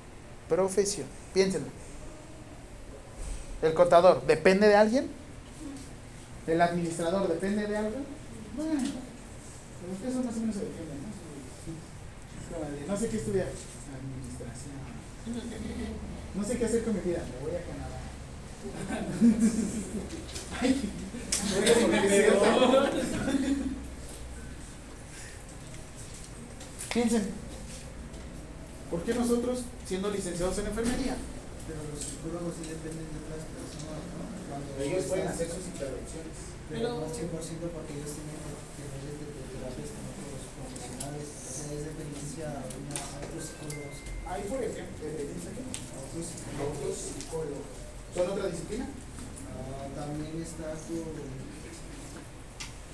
profesión. Piénsenlo. El contador, ¿depende de alguien? ¿El administrador depende de algo? Bueno, pero ustedes más o menos se. No sé qué estudiar. Administración. No sé qué hacer con mi vida. Me voy a Canadá. [laughs] Ay, me voy a universidad. Piensen, ¿por qué nosotros, siendo licenciados en enfermería, Pero los psicólogos sí dependen de otras personas, ¿no? Cuando ellos pueden hacer sus intervenciones? Pero no 100% porque ellos tienen niveles de terapias con otros profesionales. O sea, es dependencia a, otros psicólogos. Ahí, por ejemplo. A otros A psicólogos. otros psicólogos. ¿Son otra disciplina? Ah, también está con.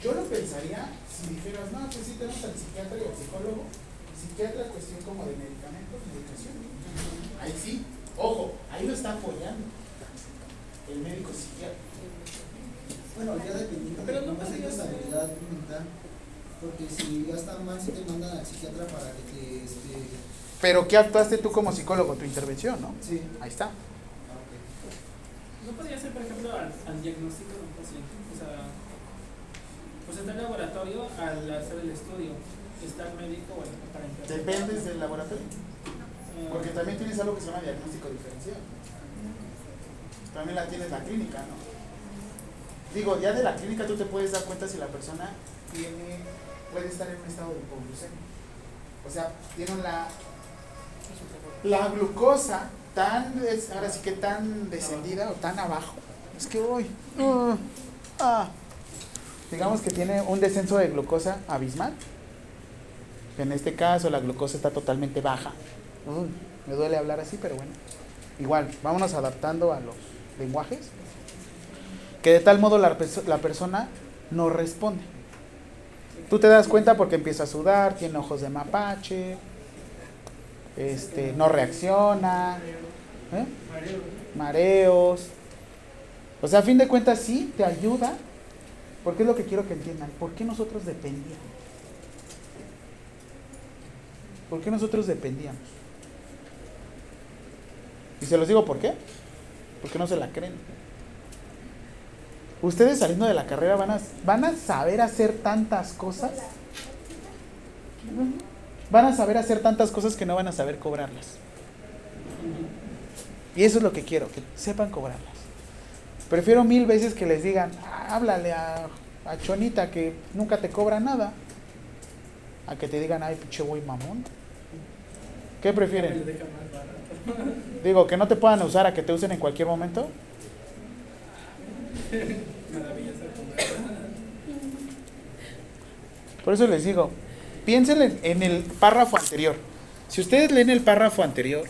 Yo lo pensaría si dijeras, no, pues sí tenemos al psiquiatra y al psicólogo. Psiquiatra, cuestión como de medicamentos, medicación. Ahí sí, ojo, ahí lo está apoyando el médico psiquiatra. Bueno, ya dependiendo Pero de no cómo es ser. estabilidad mental. Porque si ya está mal, si te mandan al psiquiatra para que te. Este, Pero ¿qué actuaste tú como psicólogo? Tu intervención, ¿no? sí. Ahí está. Ah, ok. ¿No podría ser, por ejemplo, al, al diagnóstico de un paciente? O sea, pues está el laboratorio al hacer el estudio. Está el médico bueno, para interpretar. Dependes del laboratorio. Eh, Porque también tienes algo que se llama diagnóstico diferencial. También la tienes la clínica, ¿no? Digo, ya de la clínica tú te puedes dar cuenta si la persona tiene, puede estar en un estado de hipoglucemia. O sea, tiene la, la glucosa tan, es- ahora sí que tan descendida o tan abajo. Es que hoy, ah, ah. digamos que tiene un descenso de glucosa abismal. En este caso la glucosa está totalmente baja. Me duele hablar así, pero bueno. Igual, vámonos adaptando a los lenguajes. Que de tal modo la, la persona no responde. Tú te das cuenta porque empieza a sudar, tiene ojos de mapache, este, no reacciona, ¿eh? mareos. O sea, a fin de cuentas sí te ayuda, porque es lo que quiero que entiendan. ¿Por qué nosotros dependíamos? ¿Por qué nosotros dependíamos? Y se los digo por qué. Porque no se la creen. Ustedes saliendo de la carrera van a, van a saber hacer tantas cosas. Van a saber hacer tantas cosas que no van a saber cobrarlas. Y eso es lo que quiero, que sepan cobrarlas. Prefiero mil veces que les digan, "Ah, háblale a, a Chonita que nunca te cobra nada, a que te digan, ay, pinche güey mamón. ¿Qué prefieren? Digo, que no te puedan usar a que te usen en cualquier momento. [laughs] Por eso les digo, piensen en, en el párrafo anterior. Si ustedes leen el párrafo anterior.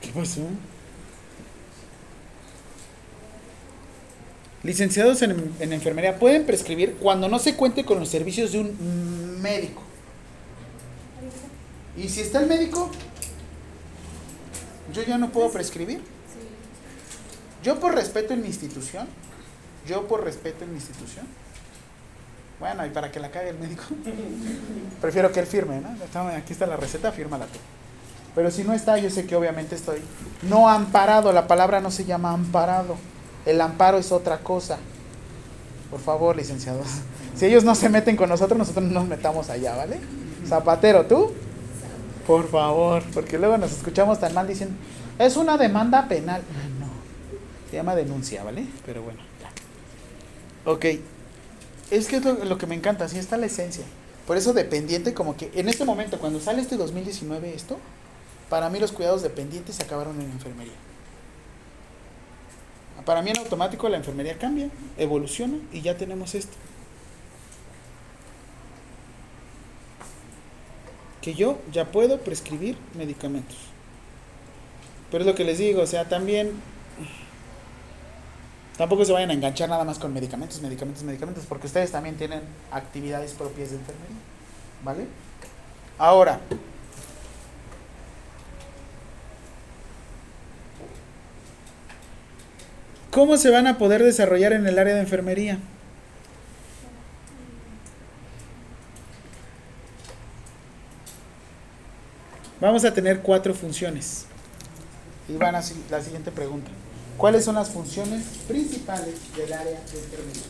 ¿Qué pasó? Licenciados en, en enfermería pueden prescribir cuando no se cuente con los servicios de un médico. Y si está el médico, yo ya no puedo prescribir. Yo por respeto en mi institución, yo por respeto en mi institución, bueno, y para que la cague el médico, [laughs] prefiero que él firme, ¿no? Aquí está la receta, fírmala tú. Pero si no está, yo sé que obviamente estoy no amparado. La palabra no se llama amparado. El amparo es otra cosa. Por favor, licenciados. Si ellos no se meten con nosotros, nosotros no nos metamos allá, ¿vale? Zapatero, ¿tú? Por favor, porque luego nos escuchamos tan mal diciendo, es una demanda penal. Se llama denuncia, ¿vale? Pero bueno, ya. Ok, es que es lo, que me encanta, así está la esencia. Por eso dependiente, como que en este momento, cuando sale este 2019 esto, para mí los cuidados dependientes se acabaron en enfermería. Para mí en automático la enfermería cambia, evoluciona y ya tenemos esto. Que yo ya puedo prescribir medicamentos. Pero es lo que les digo, o sea, también tampoco se vayan a enganchar nada más con medicamentos, medicamentos, medicamentos, porque ustedes también tienen actividades propias de enfermería. ¿Vale? Ahora, ¿cómo se van a poder desarrollar en el área de enfermería? Vamos a tener cuatro funciones. Y van a la siguiente pregunta. ¿Cuáles son las funciones principales del área de enfermería?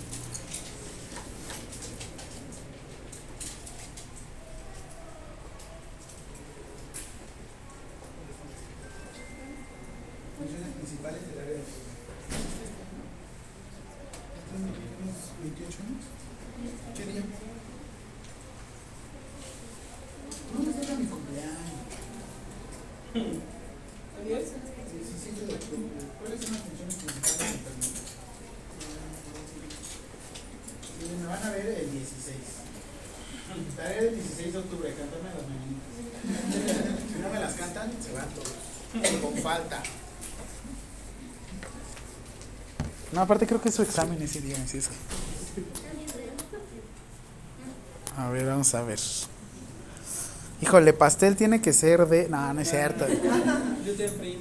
Funciones principales del área de. ¿Unos 28 años? ¿Qué día? Me toca mi cumpleaños. Sí, sí, sí, de octubre. ¿Cuáles son las funciones principales de enfermería? Sí, me van a ver el 16. Estaré el 16 de octubre, cántame las mañanitas. Si no me las cantan, se van todos. Con No, aparte creo que es su examen ese día, es. A ver, vamos a ver. Híjole, pastel tiene que ser de. No, no es cierto.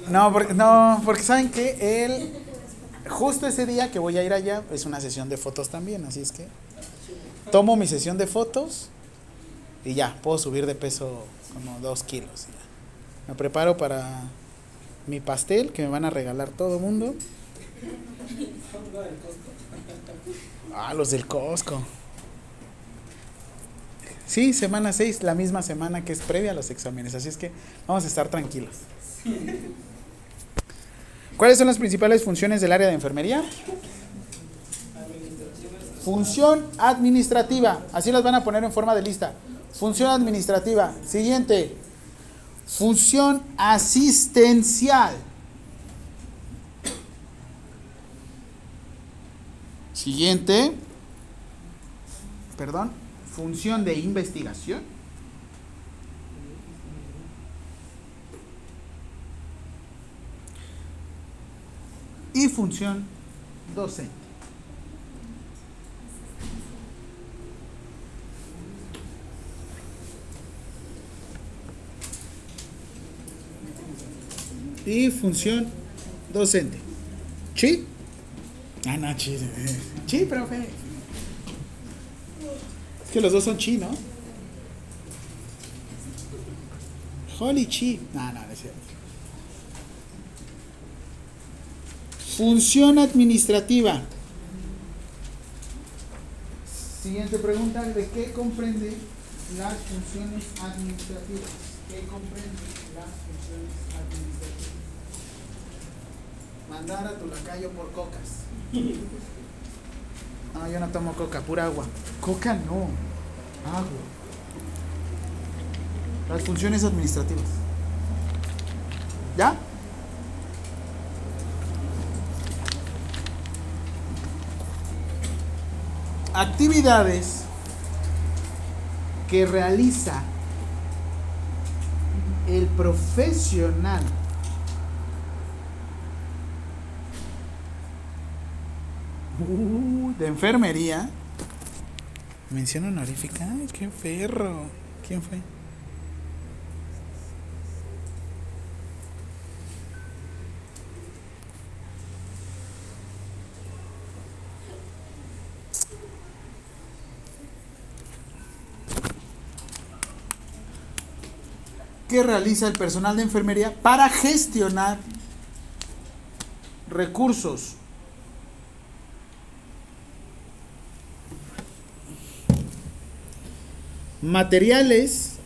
No, porque, no, porque saben que él, justo ese día que voy a ir allá, es una sesión de fotos también, así es que tomo mi sesión de fotos y ya, puedo subir de peso como dos kilos. Me preparo para mi pastel que me van a regalar todo el mundo. Ah, los del Costco. Sí, semana 6, la misma semana que es previa a los exámenes, así es que vamos a estar tranquilos. ¿Cuáles son las principales funciones del área de enfermería? Función administrativa. Así las van a poner en forma de lista. Función administrativa. Siguiente. Función asistencial. Siguiente. Perdón. Función de investigación. y función docente. Y función docente. ¿Sí? Ah, no, chi. Sí, profe. Es que los dos son chi, ¿no? Holy chi. No, no, no es cierto. Función administrativa. Siguiente pregunta, ¿de qué comprende las funciones administrativas? ¿Qué comprende las funciones administrativas? Mandar a tu lacayo por cocas. No, yo no tomo coca, pura agua. Coca no, agua. Las funciones administrativas. ¿Ya? actividades que realiza el profesional uh, de enfermería. Mención honorífica. Ay, qué perro. ¿Quién fue? que realiza el personal de enfermería para gestionar recursos materiales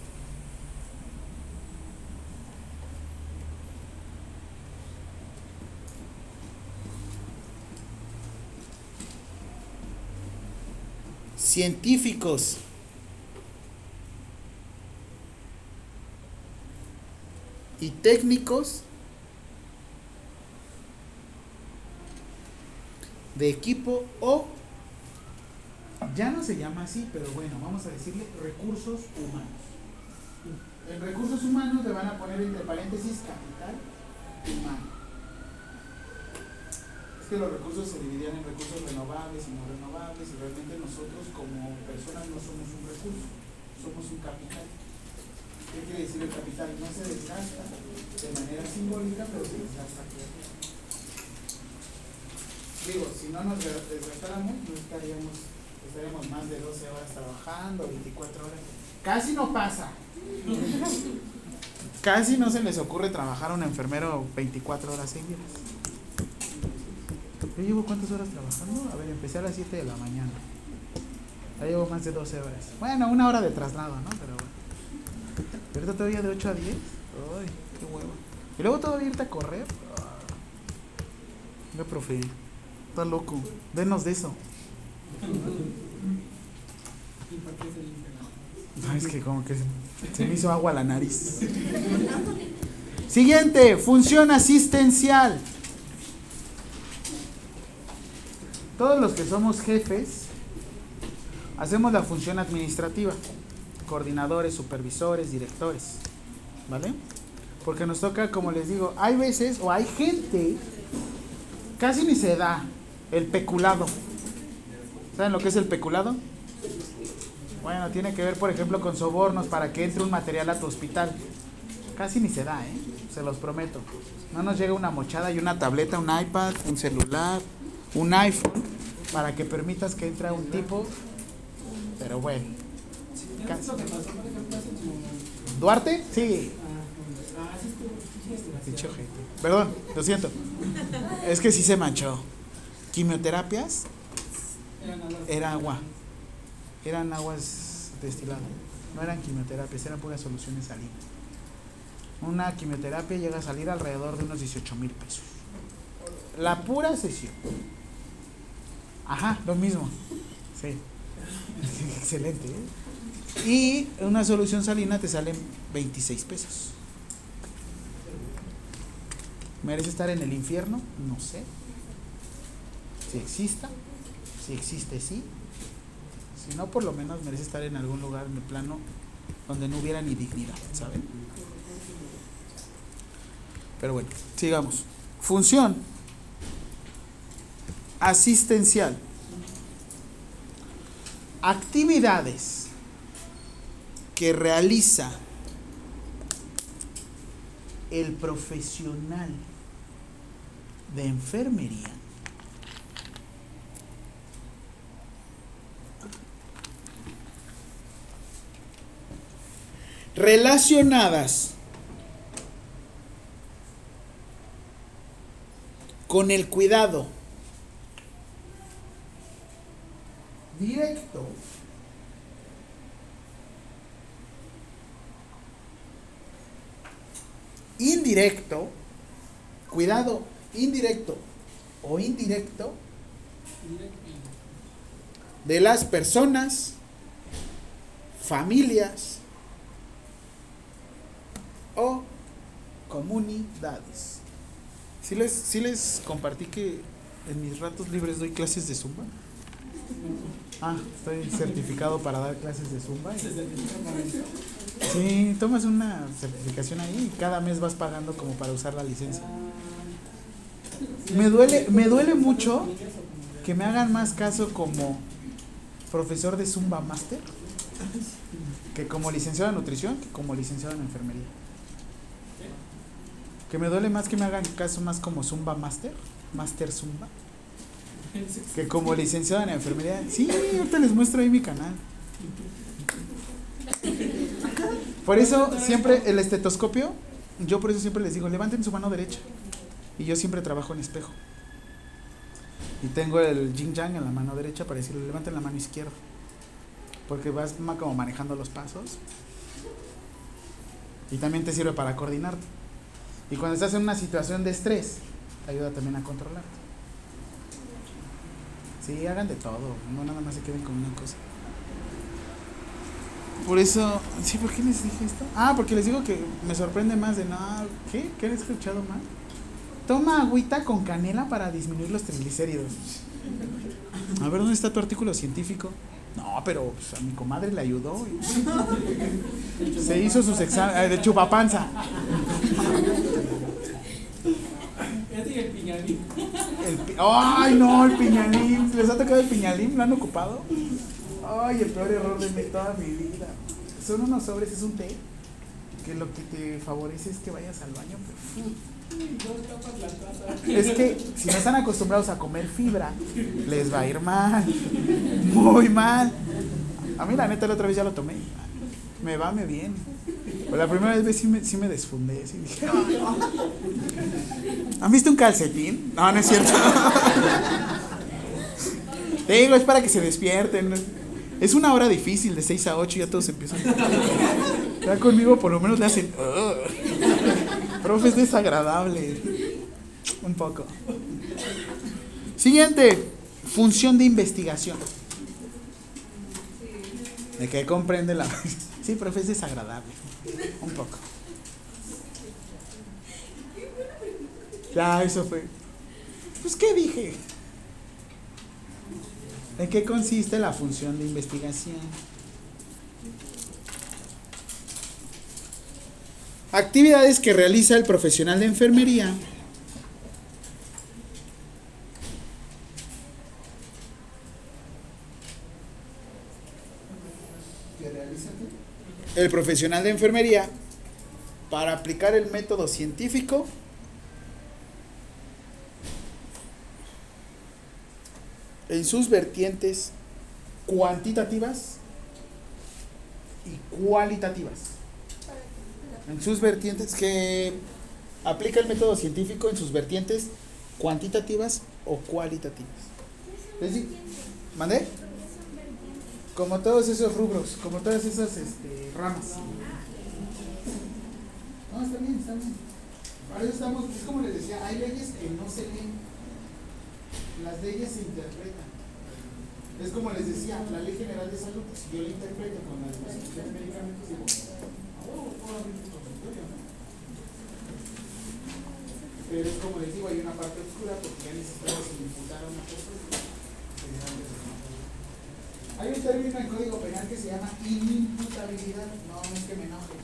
científicos. Y técnicos de equipo o ya no se llama así, pero bueno, vamos a decirle recursos humanos. En recursos humanos le van a poner entre paréntesis capital humano. Es que los recursos se dividían en recursos renovables y no renovables y realmente nosotros como personas no somos un recurso, somos un capital. ¿Qué quiere decir el capital? No se desgasta de manera simbólica, pero se desgasta. Digo, si no nos desgastáramos, no estaríamos, estaríamos más de 12 horas trabajando, 24 horas. Casi no pasa. [laughs] Casi no se les ocurre trabajar a un enfermero 24 horas seguidas. ¿Yo llevo cuántas horas trabajando? A ver, empecé a las 7 de la mañana. Ya llevo más de 12 horas. Bueno, una hora de traslado, ¿no? Pero bueno. Ahorita todavía de 8 a 10. Ay, qué huevo. Y luego todavía irte a correr. Venga, profe. Está loco. Denos de eso. [laughs] No, es que como que se me hizo agua la nariz. Siguiente, función asistencial. Todos los que somos jefes hacemos la función administrativa. Coordinadores, supervisores, directores. ¿Vale? Porque nos toca, como les digo, hay veces o hay gente, casi ni se da el peculado. ¿Saben lo que es el peculado? Bueno, tiene que ver, por ejemplo, con sobornos para que entre un material a tu hospital. Casi ni se da, ¿eh? Se los prometo. No nos llega una mochada y una tableta, un iPad, un celular, un iPhone, para que permitas que entre un tipo. Pero bueno. ¿Qué es lo que pasó, por ejemplo, hace tu... ¿Duarte? Sí. Pinche ojete. Perdón, lo siento. Es que sí se manchó. Quimioterapias era agua. Eran aguas destiladas. No eran quimioterapias, eran puras soluciones salinas. Una quimioterapia llega a salir alrededor de unos 18 mil pesos. La pura sesión. Ajá, lo mismo. Sí. [laughs] Excelente. ¿eh? Y una solución salina te sale 26 pesos. ¿Merece estar en el infierno? No sé. Si exista, si existe, sí. Si no, por lo menos merece estar en algún lugar en el plano donde no hubiera ni dignidad, ¿saben? Pero bueno, sigamos. Función asistencial. Actividades que realiza el profesional de enfermería relacionadas con el cuidado directo indirecto cuidado indirecto o indirecto de las personas familias o comunidades. Si les, sí les compartí que en mis ratos libres doy clases de zumba. Ah, estoy certificado para dar clases de zumba. Sí, tomas una certificación ahí y cada mes vas pagando como para usar la licencia. Me duele, me duele mucho que me hagan más caso como profesor de zumba máster que como licenciado en nutrición que como licenciado en enfermería. Que me duele más que me hagan caso más como Zumba Master, Master Zumba, que como licenciado en enfermería. Sí, ahorita les muestro ahí mi canal. Por eso siempre el estetoscopio, yo por eso siempre les digo, levanten su mano derecha. Y yo siempre trabajo en espejo. Y tengo el yin yang en la mano derecha para decirle, levanten la mano izquierda. Porque vas como manejando los pasos. Y también te sirve para coordinarte. Y cuando estás en una situación de estrés, te ayuda también a controlarte. Sí, hagan de todo, no nada más se queden con una cosa. Por eso, sí, ¿por qué les dije esto? Ah, porque les digo que me sorprende más de no, ¿qué? ¿Qué he escuchado mal? Toma agüita con canela para disminuir los triglicéridos. A ver, ¿dónde está tu artículo científico? No, pero pues, a mi comadre le ayudó. y- [laughs] Se hizo sus exámenes de chupapanza. El piñalín. El ¡Ay, no! El piñalín. ¿Les ha tocado el piñalín? ¿Lo han ocupado? ¡Ay, el peor error de mi- toda mi vida! Son unos sobres, es un té. Que lo que te favorece es que vayas al baño. pero, Es que si no están acostumbrados a comer fibra, les va a ir mal. Muy mal. A mí, la neta, la otra vez ya lo tomé. Me va, me viene. Pero la primera vez sí me, sí me desfundé. Sí dije, "Ay, no". ¿Han visto un calcetín? No, no es cierto. Te digo, es para que se despierten. Es una hora difícil, de 6 a 8, ya todos empiezan. Ya conmigo por lo menos le hacen. Profe, es desagradable. Un poco. Siguiente, función de investigación. De que comprende la. [laughs] Sí, profe, es desagradable. Un poco. Ya, eso fue. Pues, ¿qué dije? ¿En qué consiste la función de investigación? Actividades que realiza el profesional de enfermería el profesional de enfermería para aplicar el método científico en sus vertientes cuantitativas y cualitativas. En sus vertientes que aplica el método científico en sus vertientes cuantitativas o cualitativas. ¿Mandé? Como todos esos rubros, como todas esas este, ramas. No, está bien, está bien. Estamos, es como les decía, hay leyes que no se leen. Las leyes se interpretan. Es como les decía, la ley general de salud, si yo la interpreto con la de medicamentos, digo, "Ah, huevo, puedo abrir un consultorio, ¿no?". Pero es como les digo, hay una parte oscura porque ya necesitamos imputar a una persona. Hay un término en código penal que se llama inimputabilidad. No, no es que me enoje.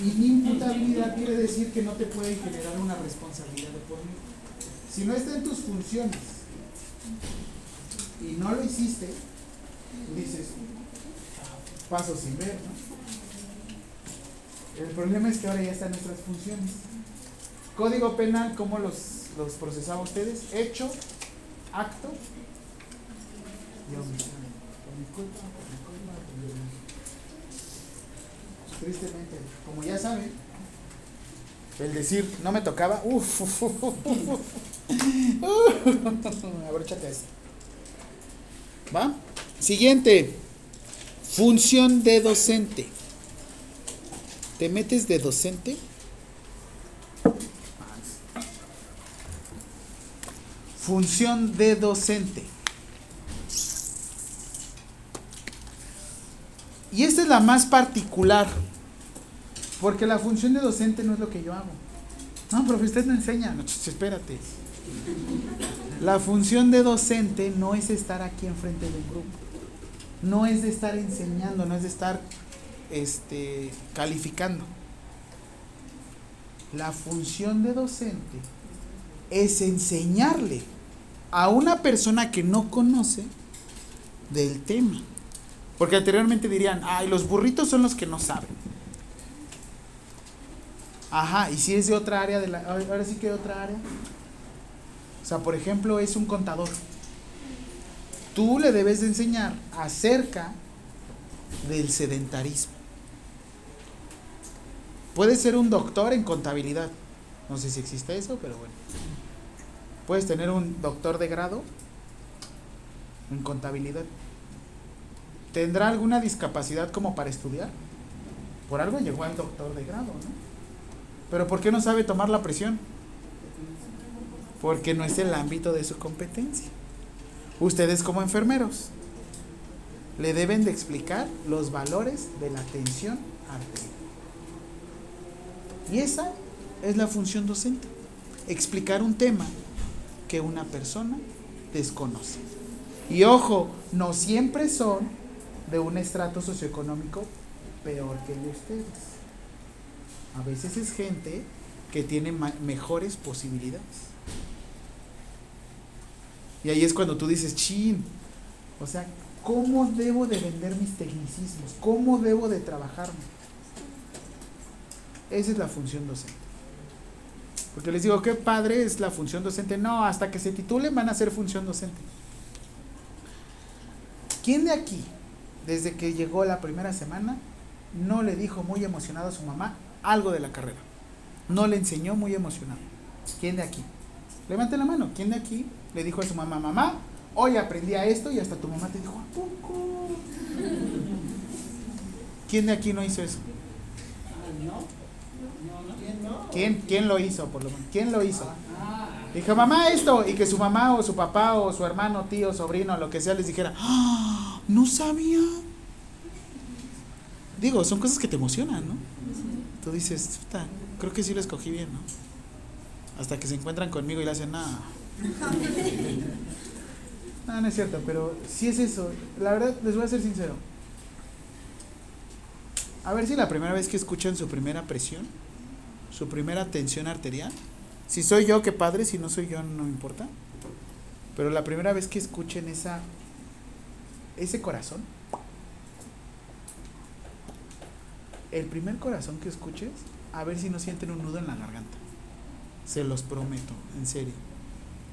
Inimputabilidad quiere decir que no te pueden generar una responsabilidad de por medio. Si no está en tus funciones y no lo hiciste, dices, paso sin ver, ¿no? El problema es que ahora ya están nuestras funciones. Código penal, ¿cómo los, los procesaba ustedes? Hecho, acto. Tristemente, como ya saben, el decir no me tocaba, uff, uf, uf, uf, uf. [laughs] abróchate así. ¿Va? Siguiente, función de docente. ¿Te metes de docente? Función de docente. Y esta es la más particular, porque la función de docente no es lo que yo hago. No, profe, usted no enseña. No, espérate. La función de docente no es estar aquí enfrente de un grupo. No es de estar enseñando, no es de estar este, calificando. La función de docente es enseñarle a una persona que no conoce del tema. Porque anteriormente dirían, ay, los burritos son los que no saben. Ajá, y si es de otra área, de la, ahora sí que de otra área. O sea, por ejemplo, es un contador. Tú le debes de enseñar acerca del sedentarismo. Puedes ser un doctor en contabilidad. No sé si existe eso, pero bueno. Puedes tener un doctor de grado en contabilidad. ¿Tendrá alguna discapacidad como para estudiar? Por algo llegó al doctor de grado, ¿no? Pero ¿por qué no sabe tomar la presión? Porque no es el ámbito de su competencia. Ustedes como enfermeros le deben de explicar los valores de la atención arterial. Y esa es la función docente. Explicar un tema que una persona desconoce. Y ojo, no siempre son de un estrato socioeconómico peor que el de ustedes. A veces es gente que tiene mejores posibilidades. Y ahí es cuando tú dices, chin, o sea, ¿cómo debo de vender mis tecnicismos? ¿Cómo debo de trabajarme? Esa es la función docente. Porque les digo, qué padre es la función docente. No, hasta que se titulen van a ser función docente. ¿Quién de aquí, desde que llegó la primera semana, no le dijo muy emocionado a su mamá algo de la carrera? No le enseñó muy emocionado. ¿Quién de aquí? Levante la mano. ¿Quién de aquí le dijo a su mamá, mamá, hoy aprendí a esto y hasta tu mamá te dijo, ¿a poco? ¿Quién de aquí no hizo eso? No. ¿Quién? ¿Quién, lo hizo, por lo menos? ¿Quién lo hizo? Dijo, mamá, esto, y que su mamá o su papá o su hermano, tío, sobrino, lo que sea, les dijera, ¡Ah! no sabía. Digo, son cosas que te emocionan, ¿no? Tú dices, "Puta, creo que sí lo escogí bien, ¿no? Hasta que se encuentran conmigo y le hacen, nada. [laughs] No, no es cierto, pero sí es eso. La verdad, les voy a ser sincero. A ver si la primera vez que escuchan su primera presión, su primera tensión arterial, si soy yo, qué padre, si no soy yo, no me importa. Pero la primera vez que escuchen esa, ese corazón, el primer corazón que escuches, a ver si no sienten un nudo en la garganta. Se los prometo, en serio.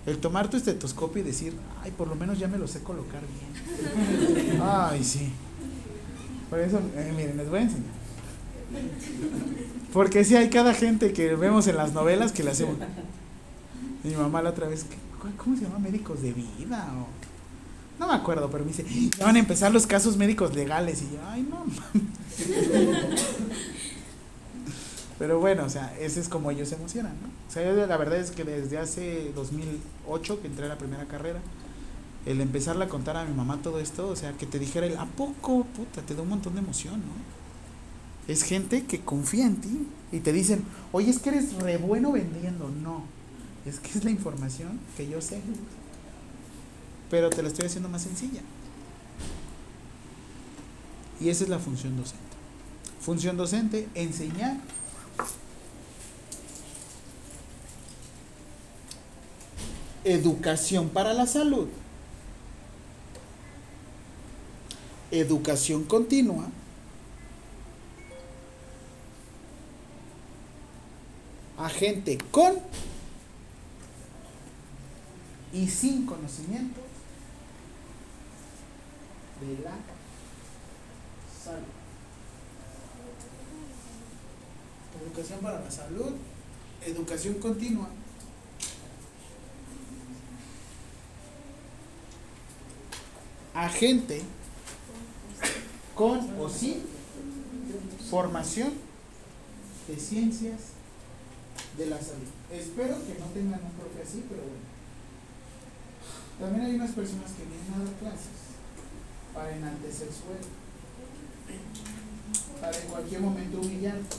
El tomar tu estetoscopio y decir, ay, por lo menos ya me lo sé colocar bien. [laughs] Ay, sí. Por eso, eh, miren, les voy a enseñar. Porque sí hay cada gente que vemos en las novelas que le hacemos. Mi mamá la otra vez, ¿qué- ¿cómo se llama? Médicos de vida o... No me acuerdo, pero me dice, ya van a empezar los casos médicos legales. Y yo, ay, no. [laughs] mames". Pero bueno, o sea, ese es como ellos se emocionan, ¿no? O sea, yo la verdad es que desde hace 2008 que entré a la primera carrera, el empezarle a contar a mi mamá todo esto, o sea, que te dijera el, ¿a poco? Puta, te da un montón de emoción, ¿no? Es gente que confía en ti y te dicen, oye, es que eres re bueno vendiendo. No, es que es la información que yo sé, pero te la estoy haciendo más sencilla. Y esa es la función docente. Función docente, enseñar. Educación para la salud. Educación continua. A gente con y sin conocimientos de la salud. Educación para la salud, educación continua. A gente con o sin formación de ciencias de la salud. Espero que no tengan un profe así, pero bueno. También hay unas personas que vienen a dar clases para enaltecer su ego, para en cualquier momento humillarte,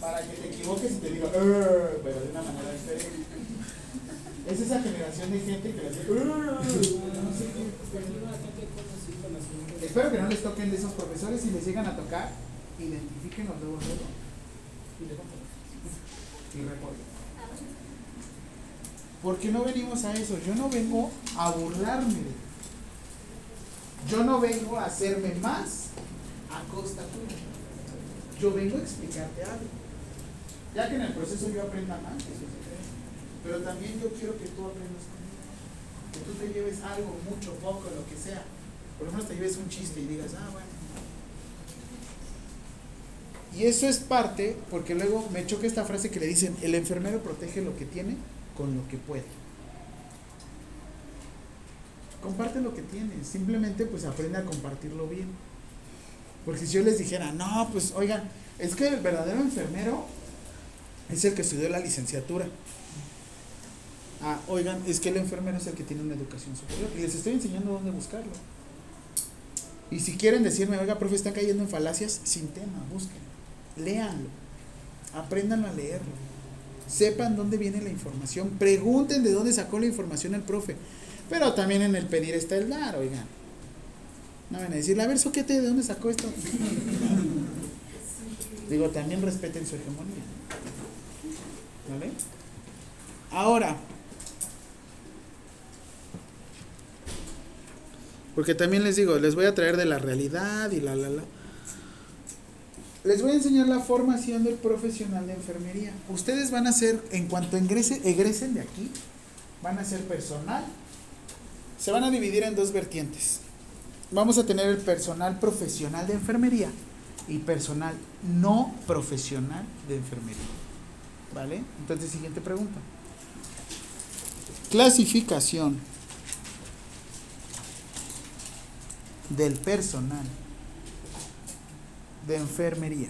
para que te equivoques y te diga, pero de una manera diferente. Es esa generación de gente que le hace. Espero que no les toquen de esos profesores si les llegan a tocar, identifiquen los luego luego y levanten y reporten. Porque no venimos a eso. Yo no vengo a burlarme. Yo no vengo a hacerme más a costa tuya. Yo vengo a explicarte algo. Ya que en el proceso yo aprenda más, eso. Pero también yo quiero que tú aprendas conmigo. Que tú te lleves algo, mucho, poco, lo que sea. Por lo menos te lleves un chiste y digas, ah, bueno. Y eso es parte, porque luego me choca esta frase que le dicen, el enfermero protege lo que tiene con lo que puede. Comparte lo que tienes, simplemente pues aprende a compartirlo bien. Porque si yo les dijera, no, pues oigan, es que el verdadero enfermero es el que estudió la licenciatura. Ah, oigan, es que el enfermero es el que tiene una educación superior. Y les estoy enseñando dónde buscarlo. Y si quieren decirme, oiga, profe, están cayendo en falacias, sin tema, busquen. Léanlo. Apréndanlo a leerlo. Sepan dónde viene la información. Pregunten de dónde sacó la información el profe. Pero también en el pedir está el dar, oigan. No van a decir, a ver, soquete, ¿de dónde sacó esto? [laughs] Digo, también respeten su hegemonía. ¿Vale? Ahora, porque también les digo, les voy a traer de la realidad y la, la, la. Les voy a enseñar la formación del profesional de enfermería. Ustedes van a ser, en cuanto ingrese, egresen de aquí, van a ser personal. Se van a dividir en dos vertientes. Vamos a tener el personal profesional de enfermería y personal no profesional de enfermería. ¿Vale? Entonces, siguiente pregunta. Clasificación del personal de enfermería.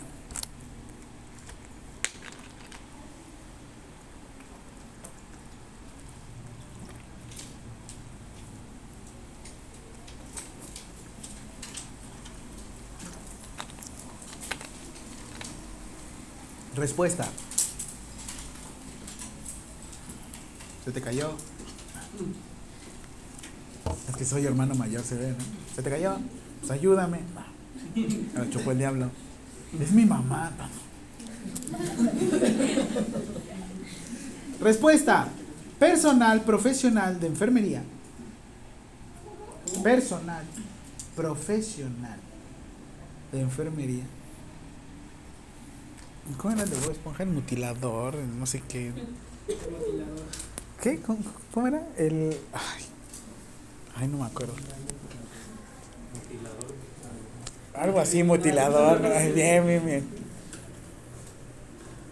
Respuesta. ¿Se te cayó? Es que soy hermano mayor, se ve, ¿no? ¿Se te cayó? Pues ayúdame. Me chupó el diablo. Es mi mamá. Respuesta. Personal profesional de enfermería. Personal profesional de enfermería. ¿Cómo era el de Bob Esponja? El mutilador, no sé qué. ¿Qué? ¿Cómo, cómo era? El. Ay, ay, no me acuerdo. Algo así, mutilador. Bien, bien, bien.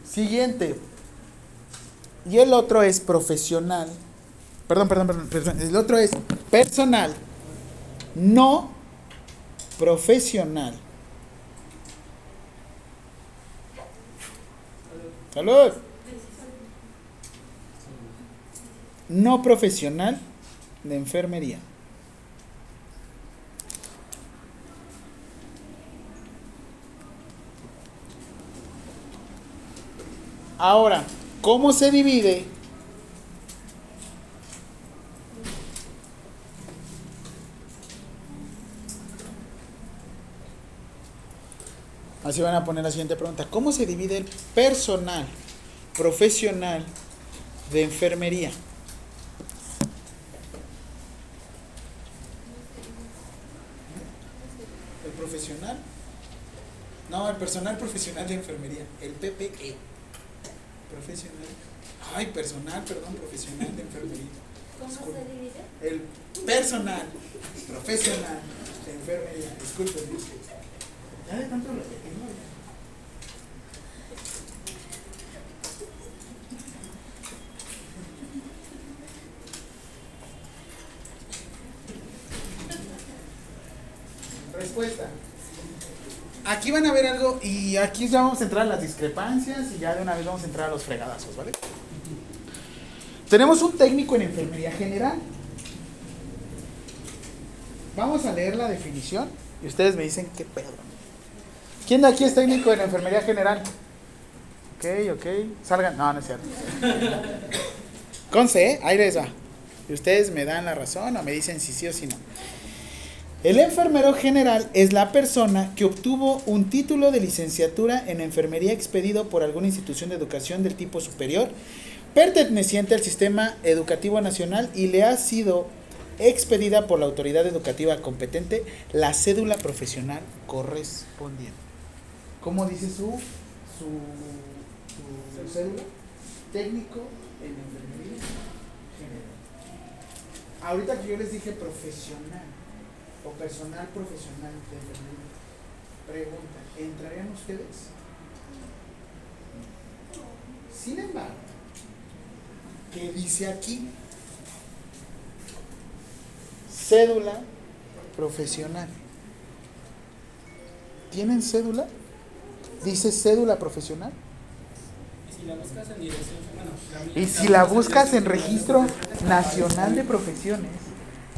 Siguiente. Y el otro es profesional. Perdón, perdón, perdón, perdón. El otro es personal. No profesional. Salud. No profesional de enfermería. Ahora, ¿cómo se divide? Así van a poner la siguiente pregunta. ¿Cómo se divide el personal profesional de enfermería? ¿El profesional? No, el personal profesional de enfermería, el PPE. Profesional. Ay, personal, perdón, profesional de enfermería. ¿Cómo se divide? El personal profesional de enfermería. Disculpen. Ya de tanto repetirlo. ya. Respuesta. Aquí van a ver algo y aquí ya vamos a entrar a las discrepancias y ya de una vez vamos a entrar a los fregadazos, ¿vale? Tenemos un técnico en enfermería general. Vamos a leer la definición y ustedes me dicen qué pedo. ¿Quién de aquí es técnico en enfermería general? Ok, ok. Salgan. No, no es cierto. Conce, ¿eh? ahí. Y ustedes me dan la razón o me dicen si sí o si no. El enfermero general es la persona que obtuvo un título de licenciatura en enfermería expedido por alguna institución de educación del tipo superior perteneciente al sistema educativo nacional y le ha sido expedida por la autoridad educativa competente la cédula profesional correspondiente. ¿Cómo dice su, su, su cédula? Técnico en enfermería general. Ahorita que yo les dije profesional o personal profesional de enfermería, pregunta, ¿entrarían ustedes? Sin embargo, ¿qué dice aquí? Cédula profesional. ¿Tienen cédula? ¿Dice cédula profesional? Y si la buscas en dirección, bueno, la mía- Y si la buscas en dirección- registro nacional de profesiones,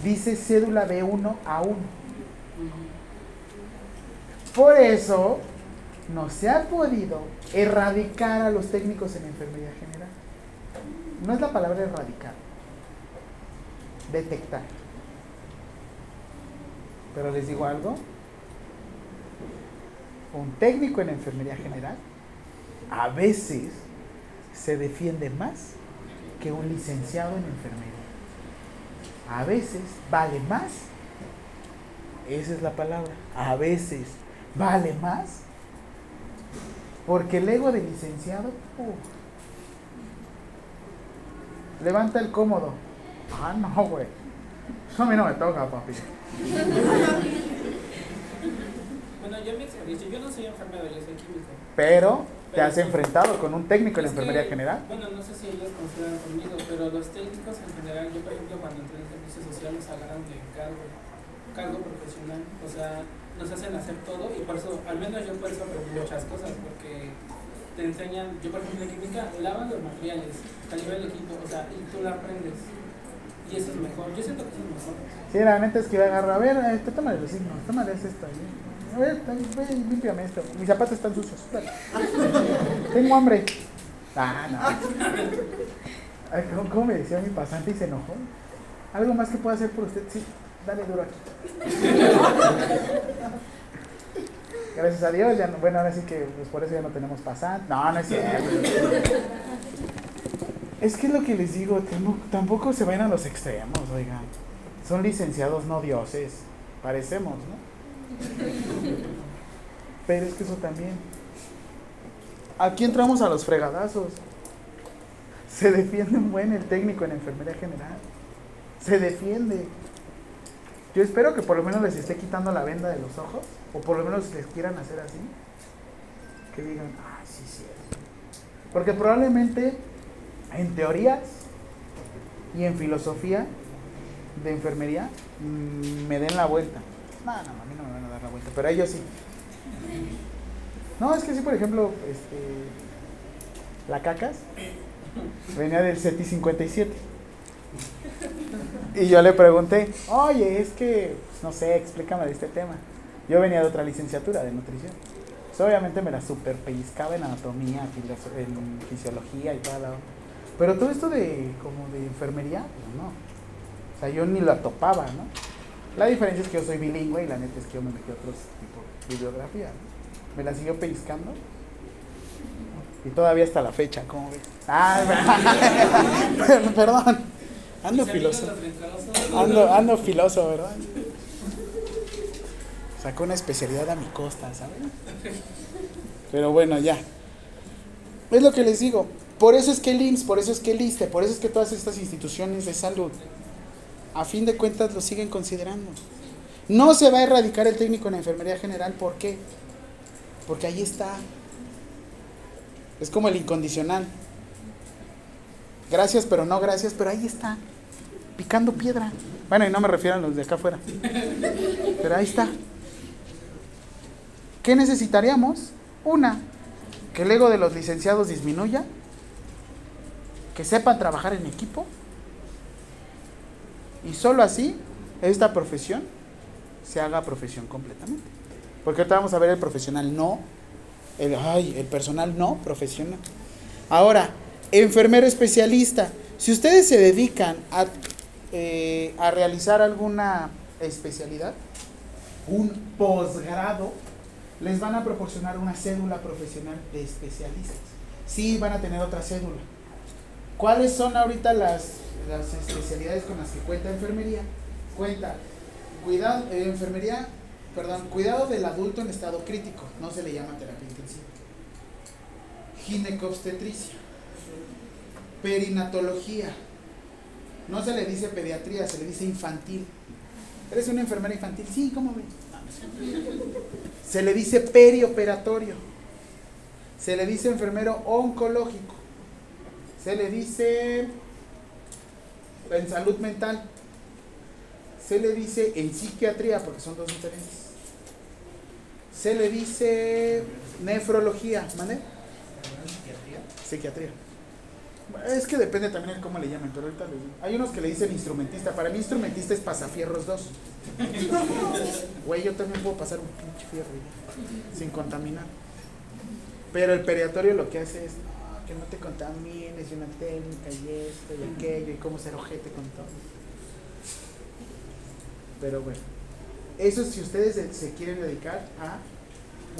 dice cédula B1 a 1. Por eso no se ha podido erradicar a los técnicos en enfermería general. No es la palabra erradicar, detectar. Pero les digo algo, un técnico en enfermería general a veces se defiende más que un licenciado en enfermería. A veces vale más, esa es la palabra, a veces vale más, porque el ego del licenciado, uf, levanta el cómodo. Ah, no, güey. Eso a mí no me toca, papi. Bueno, yo mi experiencia, yo no soy enfermero, yo soy químico. Pero te has enfrentado con un técnico en que, enfermería general. Bueno, no sé si ellos consideran conmigo, pero los técnicos en general, yo por ejemplo cuando entré en servicio social nos agarran de cargo, cargo profesional, o sea, nos hacen hacer todo y por eso, al menos yo por eso aprendí muchas cosas, porque te enseñan, yo por ejemplo en química, lavan los materiales, calibra el equipo, o sea, y tú lo aprendes. Y eso es mejor, yo siento que eso es mejor. Sí, la neta es que agarra, a ver, este, tómale los signos, tómale esto. A ve y límpiame esto. Mis zapatos están sucios. Tengo hambre. Ah, no. ¿Cómo, me decía mi pasante y se enojó? ¿Algo más que pueda hacer por usted? Sí, dale duro aquí. Gracias a Dios, ya no- bueno, ahora sí que pues, por eso ya no tenemos pasante. No, no es cierto. Es que es lo que les digo, tampoco, tampoco se vayan a los extremos, oigan. Son licenciados, no dioses. Parecemos, ¿no? Pero es que eso también. Aquí entramos a los fregadazos. Se defiende un buen el técnico en enfermería general. Se defiende. Yo espero que por lo menos les esté quitando la venda de los ojos. O por lo menos les quieran hacer así. Que digan, ah, sí, sí. Porque probablemente en teorías y en filosofía de enfermería mm, me den la vuelta. No, no, a mí no me van a dar la vuelta, pero a ellos sí. No, es que sí, por ejemplo, este, la cacas venía del CETI 57. Y yo le pregunté, oye, es que, pues, no sé, explícame de este tema. Yo venía de otra licenciatura de nutrición. Obviamente me la super pellizcaba en anatomía, en fisiología y toda la... Pero todo esto de, como de enfermería, pues no. O sea, yo ni la topaba, ¿no? La diferencia es que yo soy bilingüe y la neta es que yo me metí a otros tipos de bibliografía. ¿no? Me la siguió pellizcando. Y todavía hasta la fecha, ¿cómo ves? Ah, [laughs] perdón. Ando filoso. Ando, ando filoso, ¿verdad? Sacó una especialidad a mi costa, ¿sabes? Pero bueno, ya. Es lo que les digo. Por eso es que el IMSS, por eso es que el ISTE, por eso es que todas estas instituciones de salud, a fin de cuentas, lo siguen considerando. No se va a erradicar el técnico en enfermería general, ¿por qué? Porque ahí está. Es como el incondicional. Gracias, pero no gracias, pero ahí está. Picando piedra. Bueno, y no me refiero a los de acá afuera. Pero ahí está. ¿Qué necesitaríamos? Una, que el ego de los licenciados disminuya, que sepan trabajar en equipo, y solo así esta profesión se haga profesión completamente. Porque ahorita vamos a ver el profesional no, el, ay, el personal no profesional. Ahora, enfermero especialista. Si ustedes se dedican a, eh, a realizar alguna especialidad, un posgrado, les van a proporcionar una cédula profesional de especialistas. Sí, van a tener otra cédula. ¿Cuáles son ahorita las, las especialidades con las que cuenta enfermería? Cuenta cuidado, eh, enfermería, perdón, cuidado del adulto en estado crítico, no se le llama terapia intensiva. Ginecobstetricia, perinatología, no se le dice pediatría, se le dice infantil. ¿Eres una enfermera infantil? Sí, ¿cómo ven? Se le dice perioperatorio. Se le dice enfermero oncológico. Se le dice en salud mental. Se le dice en psiquiatría, porque son dos diferentes. Se le dice nefrología, ¿mande? ¿En psiquiatría? Psiquiatría. Es que depende también de cómo le llaman, pero ahorita les digo. Hay unos que le dicen instrumentista. Para mí instrumentista es pasafierros 2. [laughs] Güey, yo también puedo pasar un pinche fierro ya, sin contaminar. Pero el pediatorio lo que hace es que no te contamines y una técnica y esto y aquello y cómo ser ojete con todo. Pero bueno, eso es si ustedes se- se quieren dedicar a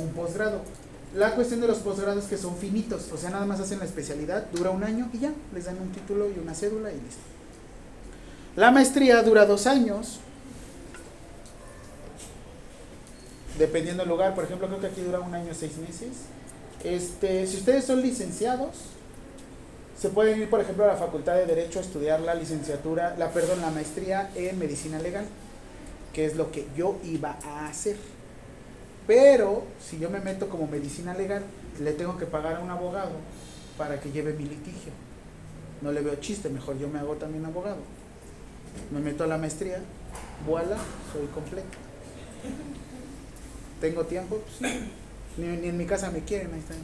un posgrado. La cuestión de los posgrados que son finitos, o sea, nada más hacen la especialidad, dura un año y ya, les dan un título y una cédula y listo. La maestría dura dos años, dependiendo del lugar, por ejemplo, creo que aquí dura un año seis meses. Este, si ustedes son licenciados, se pueden ir, por ejemplo, a la Facultad de Derecho a estudiar la licenciatura, la perdón, la maestría en medicina legal, que es lo que yo iba a hacer. Pero si yo me meto como medicina legal, le tengo que pagar a un abogado para que lleve mi litigio. No le veo chiste, mejor yo me hago también abogado. Me meto a la maestría, voilà, soy completo. ¿Tengo tiempo? Pues, sí. Ni, ni en mi casa me quieren, ahí está.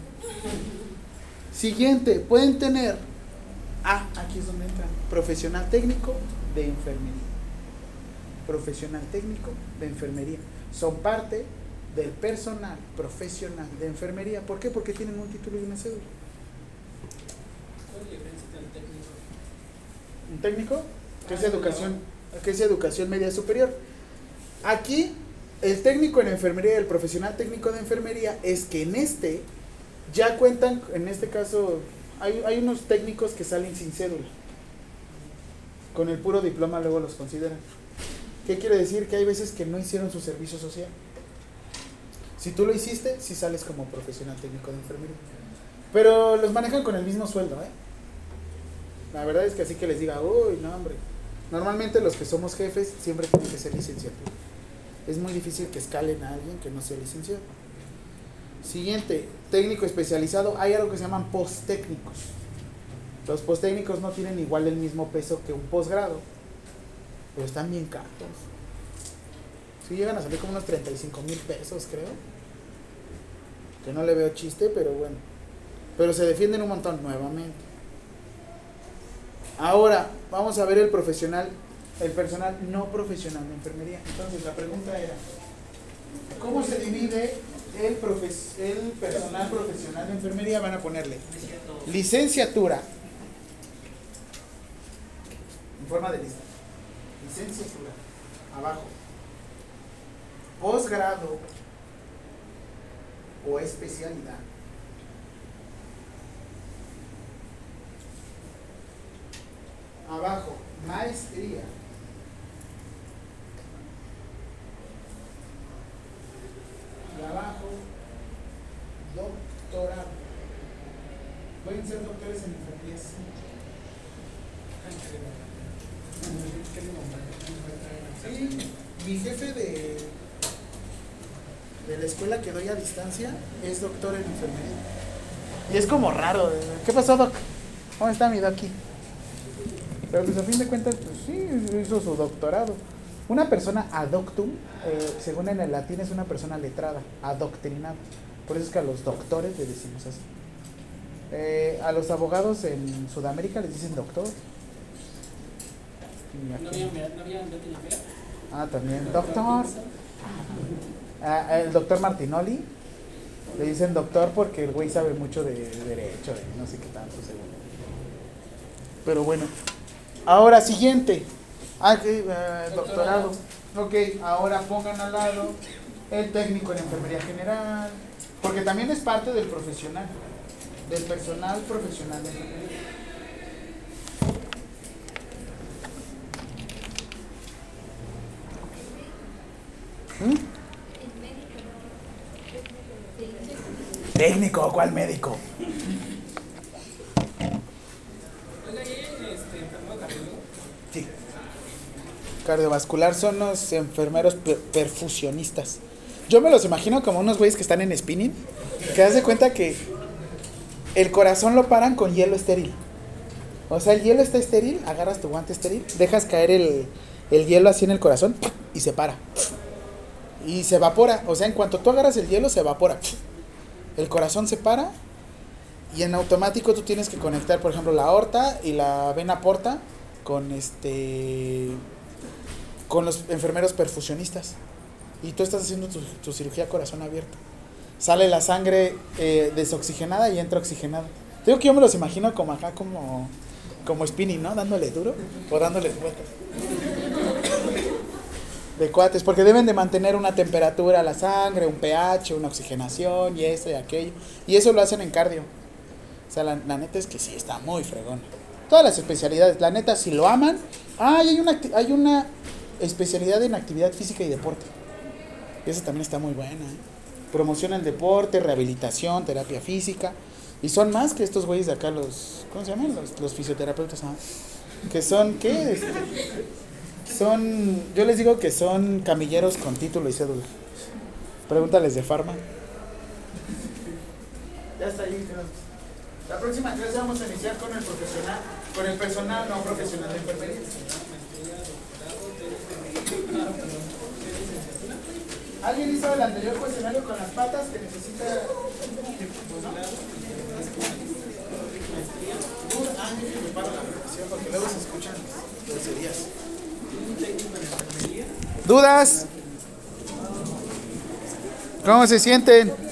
Siguiente, pueden tener, ah, aquí es donde entra, profesional técnico de enfermería. Profesional técnico de enfermería. Son parte del personal profesional de enfermería. ¿Por qué? Porque tienen un título y una cédula. ¿Cuál es la diferencia entre el técnico? Un técnico, que es educación, que es educación media superior. Aquí, el técnico en enfermería y el profesional técnico de enfermería es que en este ya cuentan, en este caso, hay, hay unos técnicos que salen sin cédula. Con el puro diploma luego los consideran. ¿Qué quiere decir? Que hay veces que no hicieron su servicio social. Si tú lo hiciste, sí sales como profesional técnico de enfermería. Pero los manejan con el mismo sueldo, ¿eh? La verdad es que así que les diga, uy, no, hombre. Normalmente los que somos jefes siempre tienen que ser licenciatura. Es muy difícil que escalen a alguien que no sea licenciado. Siguiente, técnico especializado. Hay algo que se llaman posttécnicos. Los posttécnicos no tienen igual el mismo peso que un posgrado, pero están bien caros. Sí llegan a salir como unos 35 mil pesos, creo. Que no le veo chiste, pero bueno. Pero se defienden un montón nuevamente. Ahora, vamos a ver el profesional, el personal no profesional de enfermería. Entonces, la pregunta era, ¿cómo se divide el, profes- el personal profesional de enfermería? Van a ponerle licenciatura, en forma de lista, licenciatura, abajo, posgrado o especialidad. Abajo, maestría. Y abajo, doctorado. Pueden ser doctores en enfermería, sí. Sí, mi jefe de, de la escuela que doy a distancia es doctor en enfermería. Y es como raro. ¿eh? ¿Qué pasó, Doc? ¿Cómo está mi Doc? Pero pues a fin de cuentas, pues sí, hizo su doctorado. Una persona adoctum, eh, según en el latín, es una persona letrada, adoctrinada. Por eso es que a los doctores le decimos así. Eh, a los abogados en Sudamérica les dicen doctor. ¿No había, no había? Ah, también. Doctor. Ah, el doctor Martinoli. Le dicen doctor porque el güey sabe mucho de, de derecho, de no sé qué tanto, según. Pero bueno. Ahora, siguiente. Ah, que, eh, doctorado. Ok, ahora pongan al lado el técnico en enfermería general. Porque también es parte del profesional. Del personal profesional de enfermería. ¿Mm? Técnico, ¿cuál médico? Oiga, ¿y hay este, enfermo cardíaco? Sí. Cardiovascular son los enfermeros per- perfusionistas. Yo me los imagino como unos güeyes que están en spinning, que haz de cuenta que el corazón lo paran con hielo estéril. O sea, el hielo está estéril, agarras tu guante estéril, dejas caer el, el hielo así en el corazón y se para. Y se evapora. O sea, en cuanto tú agarras el hielo, se evapora. El corazón se para y en automático tú tienes que conectar, por ejemplo, la aorta y la vena porta con este con los enfermeros perfusionistas. Y tú estás haciendo tu, cirugía corazón abierto. Sale la sangre eh, desoxigenada y entra oxigenada. Digo que yo me los imagino como acá, como, como spinning, ¿no? Dándole duro o dándole vueltas. [coughs] De cuates, porque deben de mantener una temperatura a la sangre, un pH, una oxigenación y eso y aquello. Y eso lo hacen en cardio. O sea, la, la neta es que sí, está muy fregón. Todas las especialidades, la neta, si lo aman. Ah, hay una, hay una especialidad en actividad física y deporte. Esa también está muy buena. ¿eh? Promocionan deporte, rehabilitación, terapia física. Y son más que estos güeyes de acá, los. ¿Cómo se llaman? Los, los fisioterapeutas. ah. Que son, ¿qué? Este, son. Yo les digo que son camilleros con título y cédula. Pregúntales de farma. Ya está ahí. La próxima clase vamos a iniciar con el profesional, con el personal no profesional de enfermería. ¿Alguien hizo el anterior cuestionario con las patas que necesita? ¿no? Déjenme paro la grabación porque luego se escuchan groserías. ¿Dudas? ¿Cómo se sienten?